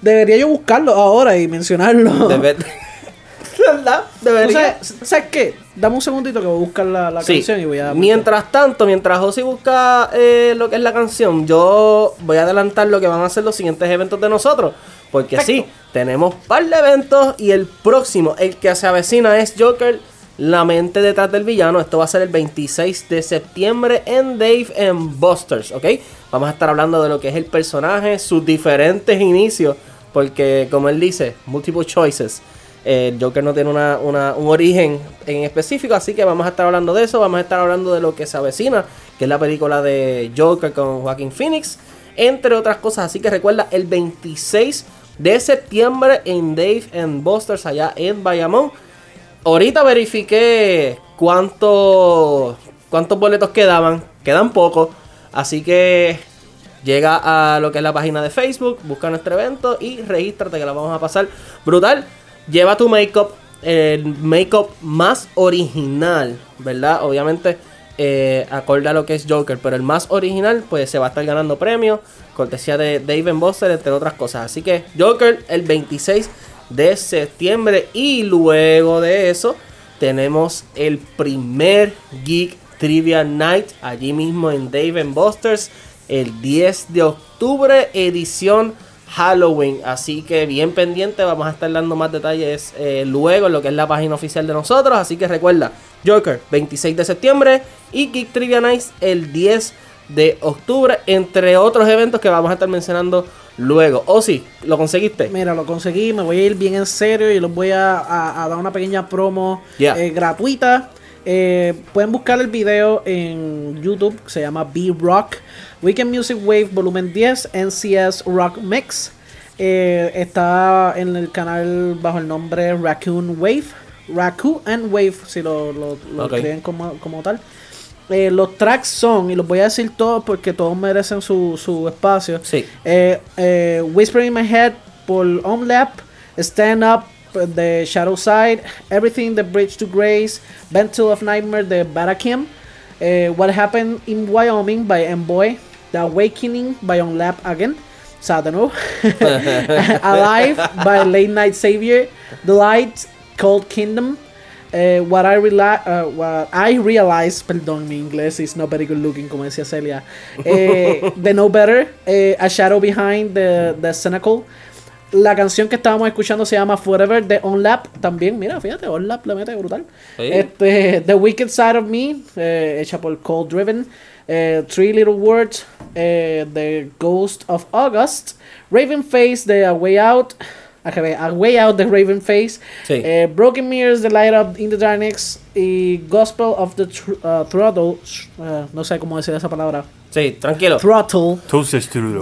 debería yo buscarlo ahora y mencionarlo. Debe- ¿Verdad? Debería. O sea, ¿sabes qué? Dame un segundito que voy a buscar la, la Sí. canción y voy a... Mientras tanto, mientras José busca eh, lo que es la canción, yo voy a adelantar lo que van a ser los siguientes eventos de nosotros. Porque sí, tenemos par de eventos y el próximo, el que se avecina es Joker, la mente detrás del villano. Esto va a ser el 26 de septiembre en Dave and Busters, ¿ok? Vamos a estar hablando de lo que es el personaje, sus diferentes inicios. Porque como él dice, multiple choices. Eh, Joker no tiene una, una- un origen en específico, así que vamos a estar hablando de eso. Vamos a estar hablando de lo que se avecina, que es la película de Joker con Joaquin Phoenix, entre otras cosas. Así que recuerda, el 26 de septiembre en Dave and Busters, allá en Bayamón. Ahorita verifiqué cuántos cuántos boletos quedaban. Quedan pocos. Así que llega a lo que es la página de Facebook, busca nuestro evento y regístrate que la vamos a pasar brutal. Lleva tu make-up, el make-up más original, ¿verdad? Obviamente, eh, a lo que es Joker, pero el más original, pues se va a estar ganando premios, cortesía de Dave Buster, entre otras cosas. Así que Joker el 26 de septiembre y luego de eso tenemos el primer Geek Trivia Night allí mismo en Dave Busters el 10 de octubre edición Halloween así que bien pendiente vamos a estar dando más detalles eh, luego en lo que es la página oficial de nosotros así que recuerda Joker 26 de septiembre y Geek Trivia Night el 10 de octubre entre otros eventos que vamos a estar mencionando luego o sí lo conseguiste Mira, lo conseguí, me voy a ir bien en serio y los voy a, a- a dar una pequeña promo Yeah. eh, gratuita. Eh, pueden buscar el video en YouTube, se llama B-Rock. Weekend Music Wave Volumen 10, NCS Rock Mix. Eh, está en el canal bajo el nombre Raccoon Wave. Raccoon and Wave, si lo, lo, escriben como, como tal. Eh, los tracks son, y los voy a decir todos porque todos merecen su, su espacio. Sí. Eh, eh, Whisper in My Head por Omlap, Stand Up de Shadow Side, Everything the Bridge to Grace, Ventil of Nightmare de Barakim, What Happened in Wyoming by Emboy, The Awakening by Omlap again. O sea, de nuevo. Alive by Late Night Savior, The Light Cold Kingdom, eh, what, I uh, what I Realize, perdón, mi inglés is not very good looking, como decía Celia. Eh, the Know Better, eh, A Shadow Behind the, the Cynical. La canción que estábamos escuchando se llama Forever de Onlap. También, mira, fíjate, Onlap le mete brutal. Sí. Este, the Wicked Side of Me, eh, hecha por Cold Driven. Eh, Three Little Words, eh, The Ghost of August. Raven Face de A Way Out. A Way Out de Raven Face. Sí. Eh, Broken Mirrors, The Light Up in the Darkness. Y Gospel of the Thr- uh, Throttle. uh, no sé cómo decir esa palabra. sí tranquilo Throttle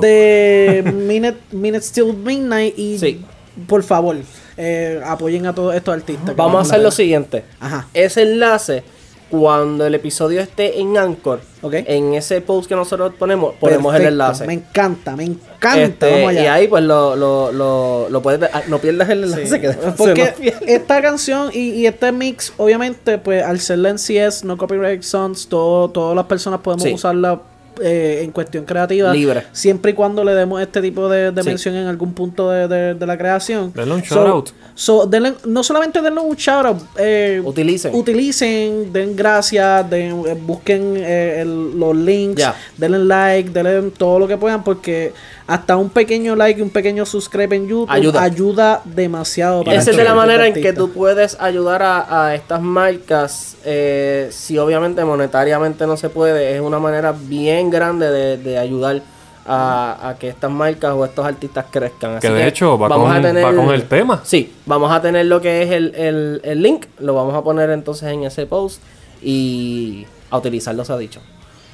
de Minute, Minute Till Midnight y Sí. por favor eh, apoyen a todos estos artistas. Vamos a hacer lo siguiente. Ajá. Ese enlace, cuando el episodio esté en Anchor, Ok. en ese post que nosotros ponemos, ponemos el enlace. Me encanta, me encanta. Este, Vamos allá. y ahí pues lo, lo, lo, lo puedes ver. Ah, No pierdas el enlace que después se Porque esta canción y, y este mix, obviamente, pues al ser la NCS, no copyright songs, todo, todas las personas podemos Sí. usarla eh, en cuestión creativa. Libre. Siempre y cuando le demos este tipo de, de Sí. mención en algún punto de, de- de la creación. Denle un So- shout-out. so, denle- no solamente denle un shout out, eh, Utilicen. utilicen, den gracias, den- eh, busquen eh, el- los links, Ya. denle like, denle todo lo que puedan porque hasta un pequeño like y un pequeño subscribe en YouTube Ayuda. ayuda, demasiado. para Esa es de la manera en que tú puedes ayudar a, a estas marcas. eh, si obviamente monetariamente no se puede, es una manera bien grande de, de ayudar a, a que estas marcas o estos artistas crezcan. Así Que de hecho va con- va con el tema. Sí, vamos a tener lo que es el, el, el link, lo vamos a poner entonces en ese post y a utilizarlo se ha dicho.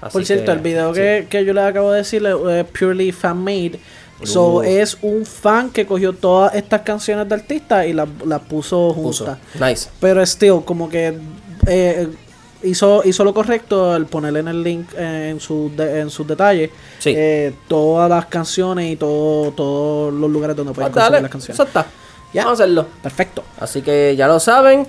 Así Por cierto, que, el video sí. que, que yo les acabo de decir es purely fan made. So, Uh. es un fan que cogió todas estas canciones de artistas y las las puso puso. juntas. Nice. Pero still, como que eh, hizo, hizo lo correcto al ponerle en el link eh, en sus de- en sus detalles Sí. eh, todas las canciones y todo, todos los lugares donde pueden Pues conseguir las canciones. eso está. Ya. Vamos a hacerlo. Perfecto. Así que ya lo saben.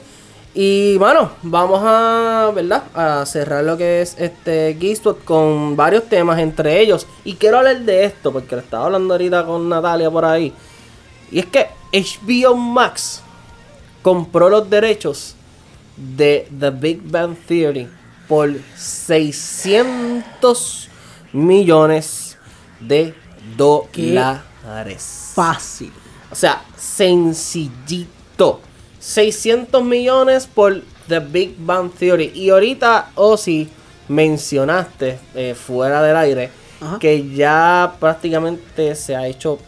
Y bueno, vamos a, ¿verdad? A cerrar lo que es este Geekspot con varios temas entre ellos. Y quiero hablar de esto porque lo estaba hablando ahorita con Natalia por ahí. Y es que HBO Max compró los derechos de The Big Bang Theory por 600 millones de dólares. Fácil. O sea, sencillito. 600 millones por The Big Bang Theory. Y ahorita, Ozzy, mencionaste eh, fuera del aire Ajá. que ya prácticamente se ha hecho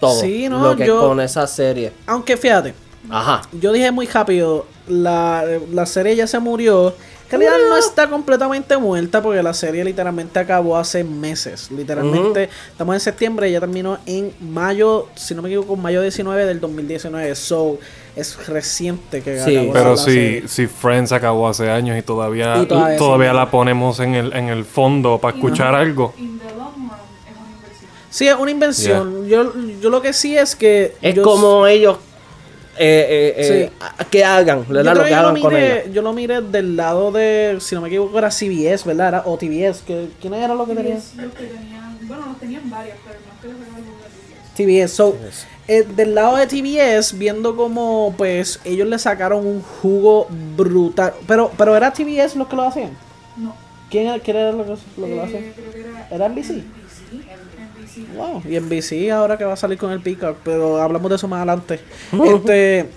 todo Sí, no, lo que yo- con esa serie. Aunque fíjate, Ajá. yo dije muy rápido, la, la serie ya se murió. En realidad no está completamente muerta porque la serie literalmente acabó hace meses. Literalmente estamos en septiembre y ya terminó en mayo, si no me equivoco, mayo 19 del 2019. So, es reciente que Sí, acabó Pero la si, serie. si Friends acabó hace años y todavía, Y todavía todavía, sí. la ponemos en el, en el fondo para escuchar algo. Una inversión. Sí, es una invención. Yo, yo lo que sí es que... Es yo- como ellos eh, eh, eh, Sí. que hagan, Yo, ¿verdad? Lo que lo hagan con ella. miré, yo lo miré del lado de, si no me equivoco, era CBS, ¿verdad? Era, o TBS. Que, ¿Quiénes eran los que tenían? Es los que tenían, bueno, los tenían varias, pero más que los TBS. TBS. So, eh, del lado de TBS, viendo como pues ellos le sacaron un jugo brutal. Pero, pero era TBS los que lo hacían. No. ¿Quién era, quién era lo que, lo que lo Eh, hacían? creo que era. ¿Era NBC? NBC. Wow, y NBC ahora que va a salir con el Peacock, pero hablamos de eso más adelante. este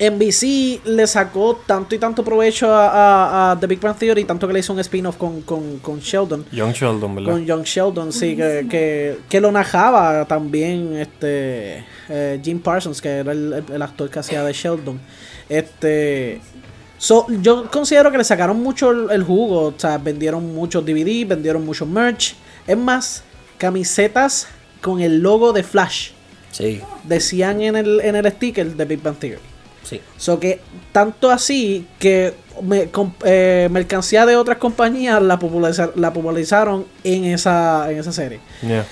NBC le sacó tanto y tanto provecho a, a- a The Big Bang Theory, tanto que le hizo un spin-off con, con, con Sheldon. Young Sheldon, ¿verdad? Con Young Sheldon, sí, que, que, que lo narraba también este eh, Jim Parsons, que era el, el- el actor que hacía de Sheldon. Este. So, yo considero que le sacaron mucho el, el jugo. O sea, vendieron muchos DVD, vendieron mucho merch. Es más, camisetas con el logo de Flash. Sí, Decían en el, en el sticker de Big Bang Theory. sí. So que tanto así que me- com- eh, mercancía de otras compañías la, populariza- la popularizaron en esa, en esa serie. Yeah.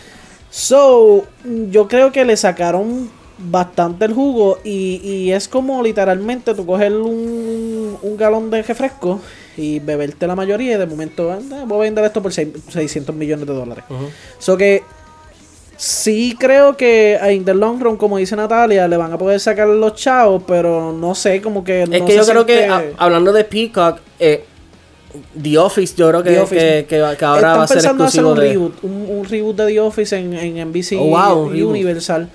So, yo creo que le sacaron bastante el jugo y, y es como literalmente tú coger un, un galón de refresco y beberte la mayoría y de momento "Ah, voy a vender esto por seis- 600 millones de dólares. So que sí creo que en the long run, como dice Natalia, le van a poder sacar los chavos, pero no sé, como que... Es no que yo creo que, a- hablando de Peacock, eh, The Office, yo creo que, que, que- que ahora Están va a ser hacer un de... reboot, un, un reboot de The Office en, en NBC Oh, wow, y. Universal.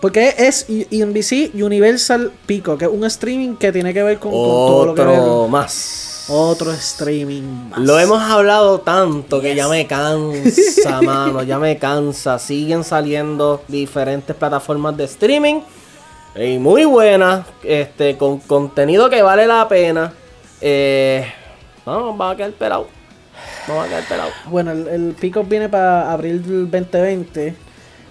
Porque es NBC Universal Pico, que es un streaming que tiene que ver con, con todo lo que Otro más. Otro streaming más. Lo hemos hablado tanto que ya me cansa, mano. Ya me cansa. Siguen saliendo diferentes plataformas de streaming. Y muy buenas. Este, con contenido que vale la pena. Eh, no, va a quedar pelado. Vamos a quedar pelado. Bueno, el, el Peacock viene para abril del 2020.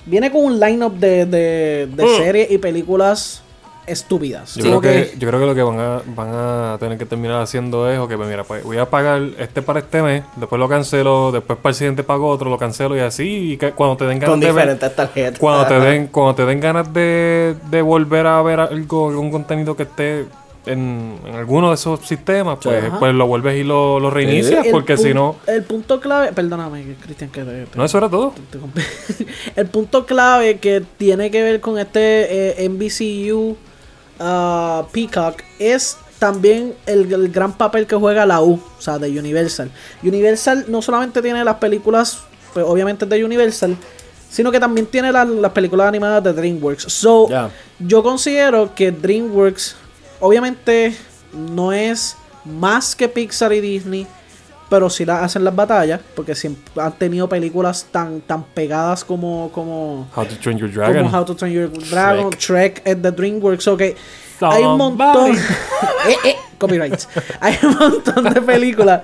Viene con un lineup de, de, de Mm. series y películas estúpidas. Yo, creo que, yo creo que lo que van a, van a tener que terminar haciendo es, ok, pues mira, pues voy a pagar este para este mes, después lo cancelo, después para el siguiente pago otro, lo cancelo y así, y que cuando te den ganas Con de ver, diferentes tarjetas. cuando te den, cuando te den ganas de, de volver a ver algo, algún contenido que esté en, en alguno de esos sistemas, pues, Ajá. pues lo vuelves y lo, lo reinicias, el porque si no, El punto clave... Perdóname, Cristian, que te- te- no, eso era todo. te el punto clave que tiene que ver con este eh, NBCU ah, Peacock es también el, el gran papel que juega la U, o sea, de Universal. Universal no solamente tiene las películas, pues, obviamente de Universal, sino que también tiene la- las películas animadas de DreamWorks. So, yo considero que DreamWorks, obviamente, no es más que Pixar y Disney, pero sí la hacen las batallas, porque siempre han tenido películas tan, tan pegadas como, como, How to Train Your Dragon. como How to Train Your Dragon, Shrek. Shrek, at the DreamWorks, ok. Hay un montón. Somebody. eh, eh, copyrights. Hay un montón de películas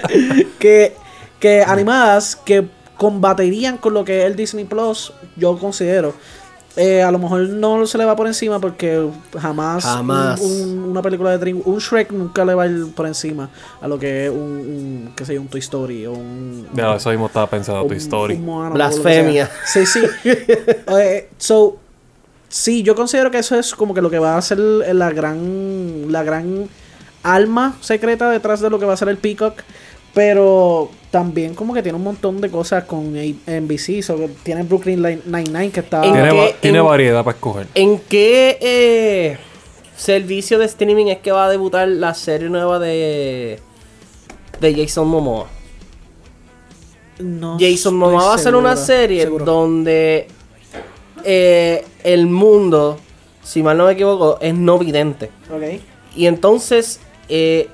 que, que animadas que combaterían con lo que es el Disney Plus, yo considero. Eh, a lo mejor no se le va por encima porque jamás, Jamás. un- un- una película de Dream, un Shrek nunca le va a ir por encima a lo que es un, un qué sé yo, un Toy Story o un Ya, eso mismo estaba pensando, tu story. un Moana, Blasfemia. Sí, sí. Eh, so, sí, yo considero que eso es como que lo que va a ser la gran, la gran alma secreta detrás de lo que va a ser el Peacock. Pero también como que tiene un montón de cosas con NBC. So, que tiene Brooklyn Nine-Nine que está... ¿En Tiene, va- tiene en- variedad para escoger. ¿En qué eh, servicio de streaming es que va a debutar la serie nueva de, de Jason Momoa? No Jason Momoa va a hacer una serie seguro. donde eh, el mundo, si mal no me equivoco, es no vidente. Ok. Y entonces, eh,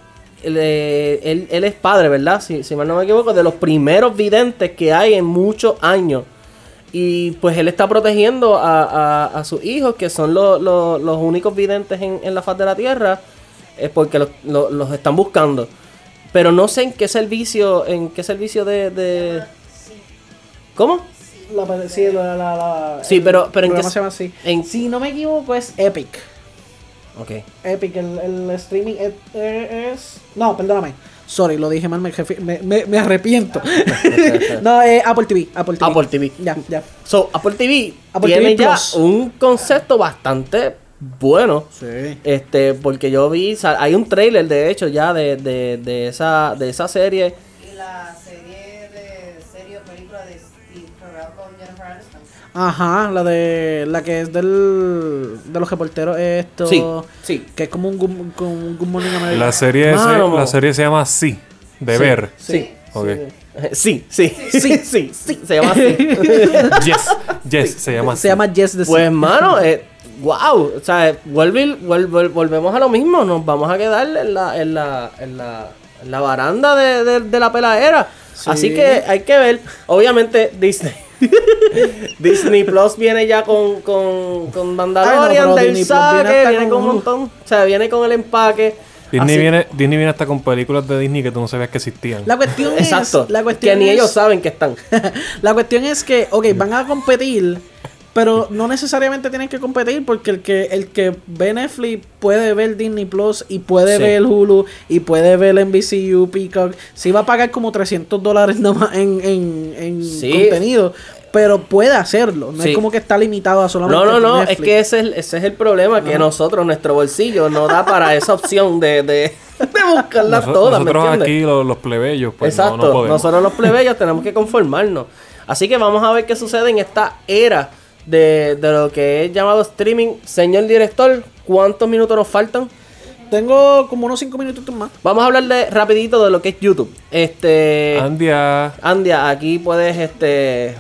eh, él- él es padre, ¿verdad? Si, si mal no me equivoco, de los primeros videntes que hay en muchos años. Y pues él está protegiendo a, a- a sus hijos, que son lo- lo- los únicos videntes en, en la faz de la tierra, es porque los, lo- los están buscando. Pero no sé en qué servicio, en qué servicio de... de- ¿Cómo? La, sí, la, la, la- Sí, el pero- pero ¿en qué se llama así. en- Si no me equivoco es Epic. Ok. Epic, el, el streaming es, es- No, perdóname. Sorry, lo dije mal, me, refi- me, me- me arrepiento. no, eh, Apple TV. Apple TV. Apple TV. Ya, ya. So, Apple TV Apple tiene TV ya Plus. un concepto bastante bueno. Sí. Este, porque yo vi, hay un trailer de hecho ya de, de, de esa, de esa serie. Y la Ajá, la de. La que es del. De los reporteros, esto. Sí, sí. Que es como un un Good Morning America. La serie, Mano, la serie se llama Sí, de ver. Sí. Sí, sí, sí, sí, sí, se llama así. Yes, yes, se llama así. Se llama Yes the Pues, mano, eh, wow, o sea, vuelve, vuel- vuel- volvemos a lo mismo, nos vamos a quedar en la, en la, en la, en la baranda de, de- de la peladera. Así que hay que ver, obviamente Disney. Disney Plus viene ya con, con, con Mandalorian no, del Disney Plus viene saque, hasta viene, con un montón, o sea, viene con el empaque. Disney Así- viene, Disney viene hasta con películas de Disney que tú no sabías que existían. La cuestión Exacto, es. La cuestión que ni es- ellos saben que están. La cuestión es que, ok, van a competir, pero no necesariamente tienen que competir porque el que el que ve Netflix puede ver Disney Plus y puede Sí. ver Hulu y puede ver NBCU, Peacock. Sí va a pagar como 300 dólares nomás en, en, en Sí. contenido, pero puede hacerlo. No Sí. es como que está limitado a solamente No, no, no, Netflix. es que ese es, el- ese es el problema, que nosotros, nuestro bolsillo, no da para esa opción de, de, de buscarlas todas, ¿me nosotros aquí, los, los plebeyos, pues no, Exacto, no podemos. nosotros los plebeyos tenemos que conformarnos. Así que vamos a ver qué sucede en esta era de, de lo que es llamado streaming. Señor director, ¿cuántos minutos nos faltan? Tengo como unos 5 minutos más. Vamos a hablar de rapidito de lo que es YouTube. Este... Andia, Andia, aquí puedes este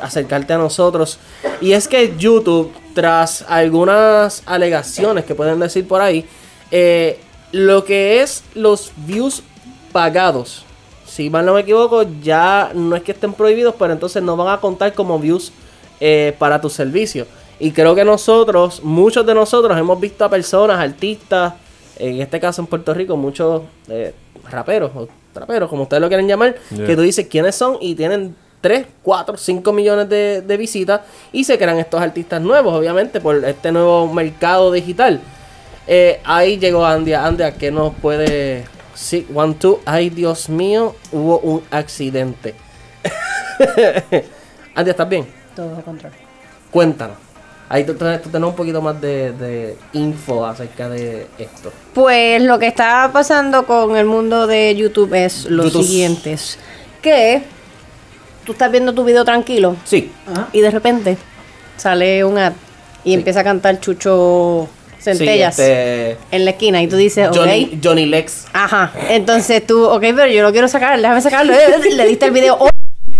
acercarte a nosotros. Y es que YouTube, tras algunas alegaciones que pueden decir por ahí, eh, lo que es los views pagados, si mal no me equivoco, ya no es que estén prohibidos, pero entonces no van a contar como views eh, para tu servicio. Y creo que nosotros, muchos de nosotros, hemos visto a personas, artistas, en este caso en Puerto Rico, muchos eh, raperos o traperos, como ustedes lo quieren llamar, Yeah. que tú dices quiénes son y tienen 3, 4, 5 millones de, de visitas y se crean estos artistas nuevos, obviamente, por este nuevo mercado digital. Eh, ahí llegó Andia. Andia, ¿qué nos puede...? Sí, one, two. Ay, Dios mío, hubo un accidente. Andia, ¿estás bien? Todo contrario. Cuéntanos. Ahí tú, tenés un poquito más de, de info acerca de esto. Pues lo que está pasando con el mundo de YouTube es lo YouTube. siguiente. es Que tú estás viendo tu video tranquilo Sí. y de repente sale un ad y Sí. empieza a cantar Chucho Centellas Sí, este, en la esquina y tú dices, ok. Johnny, Johnny Lex. Ajá. Entonces tú, ok, pero yo lo quiero sacar, déjame sacarlo. Le diste el video. oh,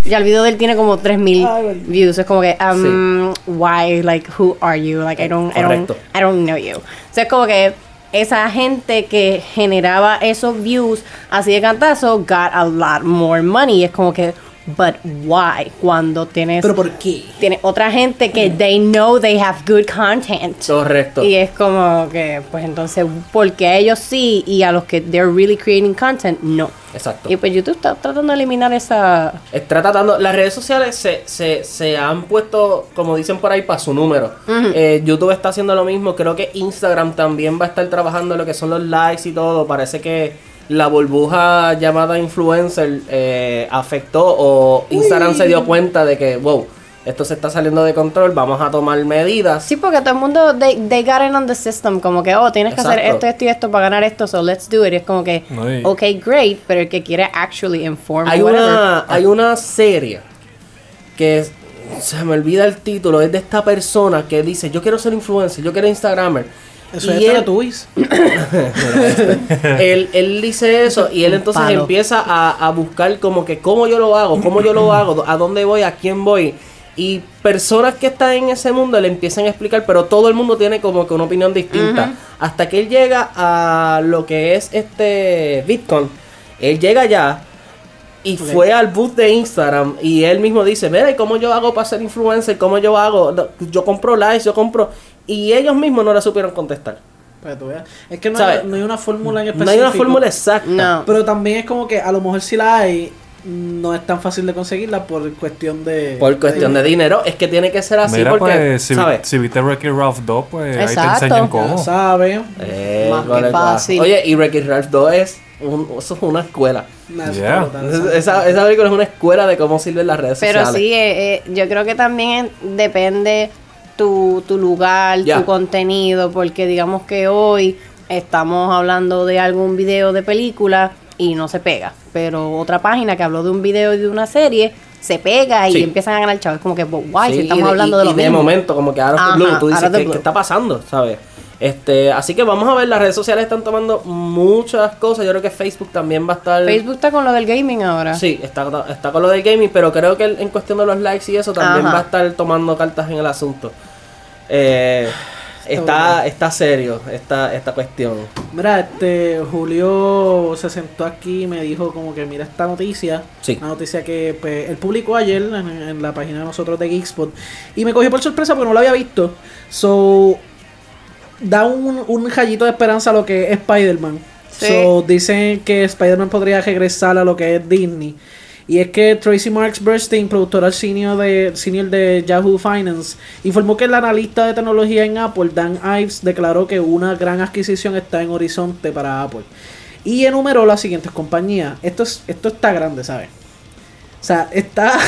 Ya el video de él tiene como 3000 views. Es como que, um, why? Like, who are you? Like, I don't, I don't. I don't know you. O sea, es como que esa gente que generaba esos views así de cantazo got a lot more money. Es como que, but why? Cuando tienes, ¿Pero por qué? tienes otra gente que they know they have good content. Correcto. Y es como que, pues entonces, porque ellos sí y a los que they're really creating content, no. Exacto. Y pues YouTube está tratando de eliminar esa... Está tratando, las redes sociales se, se, se han puesto, como dicen por ahí, para su número. Eh, YouTube está haciendo lo mismo. Creo que Instagram también va a estar trabajando lo que son los likes y todo. Parece que la burbuja llamada influencer eh, afectó o Instagram se dio cuenta de que, wow, esto se está saliendo de control, vamos a tomar medidas. Sí, porque todo el mundo, they, they got in on the system, como que, oh, tienes que hacer Exacto. esto, esto y esto para ganar esto, so let's do it. Y es como que, No, y- ok, great, pero el que quiere actually inform Hay whatever, una, hay una serie que es- se me olvida el título, es de esta persona que dice, yo quiero ser influencer, yo quiero Instagramer. Eso Y es él- Teletubbies. él, él dice eso y él entonces palo. empieza a, a buscar como que cómo yo lo hago, cómo yo lo hago, a dónde voy, a quién voy. Y personas que están en ese mundo le empiezan a explicar, pero todo el mundo tiene como que una opinión distinta. Hasta que él llega a lo que es este Bitcoin. Él llega allá y fue al booth de Instagram y él mismo dice, mira, ¿y cómo yo hago para ser influencer? ¿Cómo yo hago? Yo compro likes, yo compro... Y ellos mismos no le supieron contestar. Veas. Es que no, ¿Sabes? hay, no hay una fórmula en específico. No hay una fórmula exacta. No. Pero también es como que a lo mejor si la hay, no es tan fácil de conseguirla por cuestión de... Por cuestión de dinero, es que tiene que ser así Mira, porque, pues, si, ¿sabes? si viste Wreck-It Ralph 2, pues ahí Exacto. te enseñan Ya cómo. sabe. Eh, Más que vale, fácil. Oye, y Wreck-It Ralph 2 es, un- eso es una escuela. Yeah. Esa, ¿sabes? esa- película es una escuela de cómo sirven las redes Pero sociales. sí, eh, eh, yo creo que también depende tu, tu lugar, tu contenido, porque digamos que hoy estamos hablando de algún video de película y no se pega, pero otra página que habló de un video y de una serie se pega y Sí. empiezan a ganar chavos, como que guay, Sí, si y estamos de- hablando y- de lo y de momento, como que ahora Ajá, tú dices, out of the ¿qué, blue. qué está pasando? ¿Sabes? Este, así que vamos a ver, las redes sociales están tomando muchas cosas. Yo creo que Facebook también va a estar. Facebook está con lo del gaming ahora. Sí, está, está con lo del gaming, pero creo que en cuestión de los likes y eso también Ajá. va a estar tomando cartas en el asunto. Eh, está, está serio esta, esta cuestión. Mira, este Julio se sentó aquí y me dijo como que mira esta noticia. Sí. Una noticia que pues, él publicó ayer en, en la página de nosotros de Geekspot. Y me cogió por sorpresa porque no lo había visto. So, da un, un rayito de esperanza a lo que es Spider-Man. Sí. So, dicen que Spider-Man podría regresar a lo que es Disney. Y es que Tracy Marks Bernstein, productora senior de, senior de Yahoo Finance, informó que el analista de tecnología en Apple, Dan Ives, declaró que una gran adquisición está en horizonte para Apple. Y enumeró las siguientes compañías. Esto, es, esto está grande, ¿sabes? O sea, está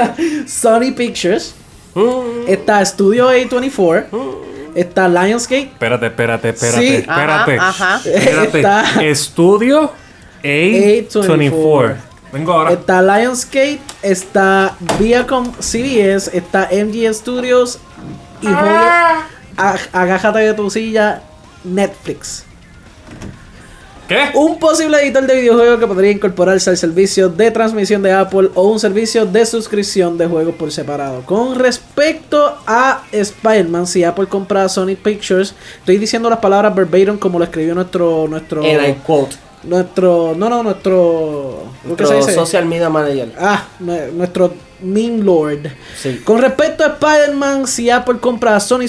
Sony Pictures, está Studio A24, está Lionsgate, Espérate, espérate, espérate, Sí. espérate. Ajá, ajá. Espérate. Está- Estudio A24. A24. Vengo ahora. Está Lionsgate, está Viacom CBS, está MGM Studios y Julio, ag- agájate de tu silla, Netflix. ¿Qué? Un posible editor de videojuegos que podría incorporarse al servicio de transmisión de Apple o un servicio de suscripción de juegos por separado. Con respecto a Spider-Man, si Apple compra a Sony Pictures, estoy diciendo las palabras verbatim como lo escribió nuestro nuestro I quote. Nuestro no no nuestro ¿cómo que se Nuestro dice? social media manager. Ah, nue- nuestro meme lord. Sí. Con respecto a Spider-Man, si Apple compra a Sony,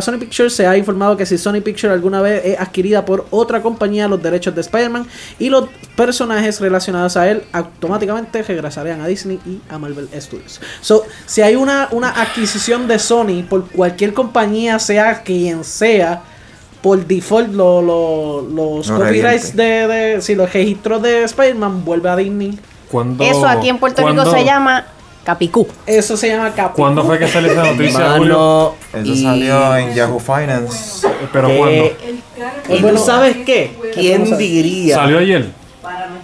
Sony Pictures, se ha informado que si Sony Pictures alguna vez es adquirida por otra compañía los derechos de Spider-Man y los personajes relacionados a él automáticamente regresarían a Disney y a Marvel Studios. So, si hay una, una adquisición de Sony por cualquier compañía, sea quien sea, por default lo- lo- los No copyrights de, de si los registros de Spider-Man vuelve a Disney. ¿Cuándo- Eso aquí en Puerto Rico se llama Capicú. Eso se llama Capu. ¿Cuándo fue que salió esa noticia, Julio? Eso y- salió en Yahoo Finance. ¿Pero ¿Qué? cuándo? ¿Y tú sabes qué? ¿Quién diría? ¿Salió ayer?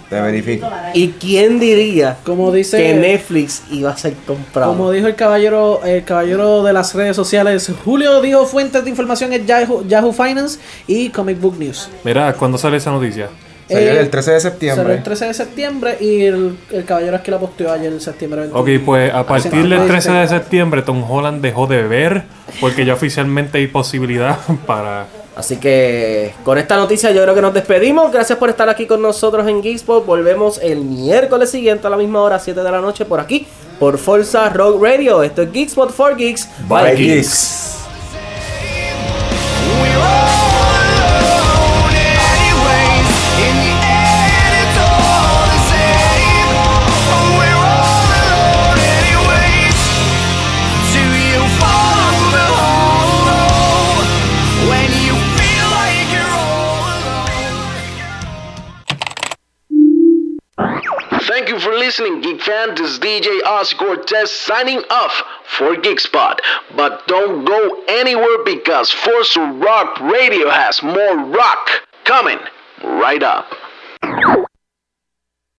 Te verifico. ¿Y quién diría Como dice que Netflix iba a ser comprado? Como dijo el caballero, el caballero de las redes sociales, Julio dijo fuentes de información en Yahoo, Yahoo Finance y Comic Book News. Mira, ¿cuándo sale esa noticia? Salió Eh, el 13 de Salió septiembre. el 13 de septiembre y el, el caballero es que la posteó ayer el septiembre 21. Ok, pues a partir del 13 de septiembre Tom Holland dejó de ver porque ya oficialmente hay posibilidad para Así que con esta noticia yo creo que nos despedimos. Gracias por estar aquí con nosotros en Geekspot. Volvemos el miércoles siguiente a la misma hora, 7 de la noche, por aquí, por Forza Rock Radio. Esto es Geekspot for Geeks. Bye, Geeks. geeks. Listening, Geek fan. This is DJ Oz Cortez signing off for Geekspot. But don't go anywhere because Forza Rock Radio has more rock coming right up.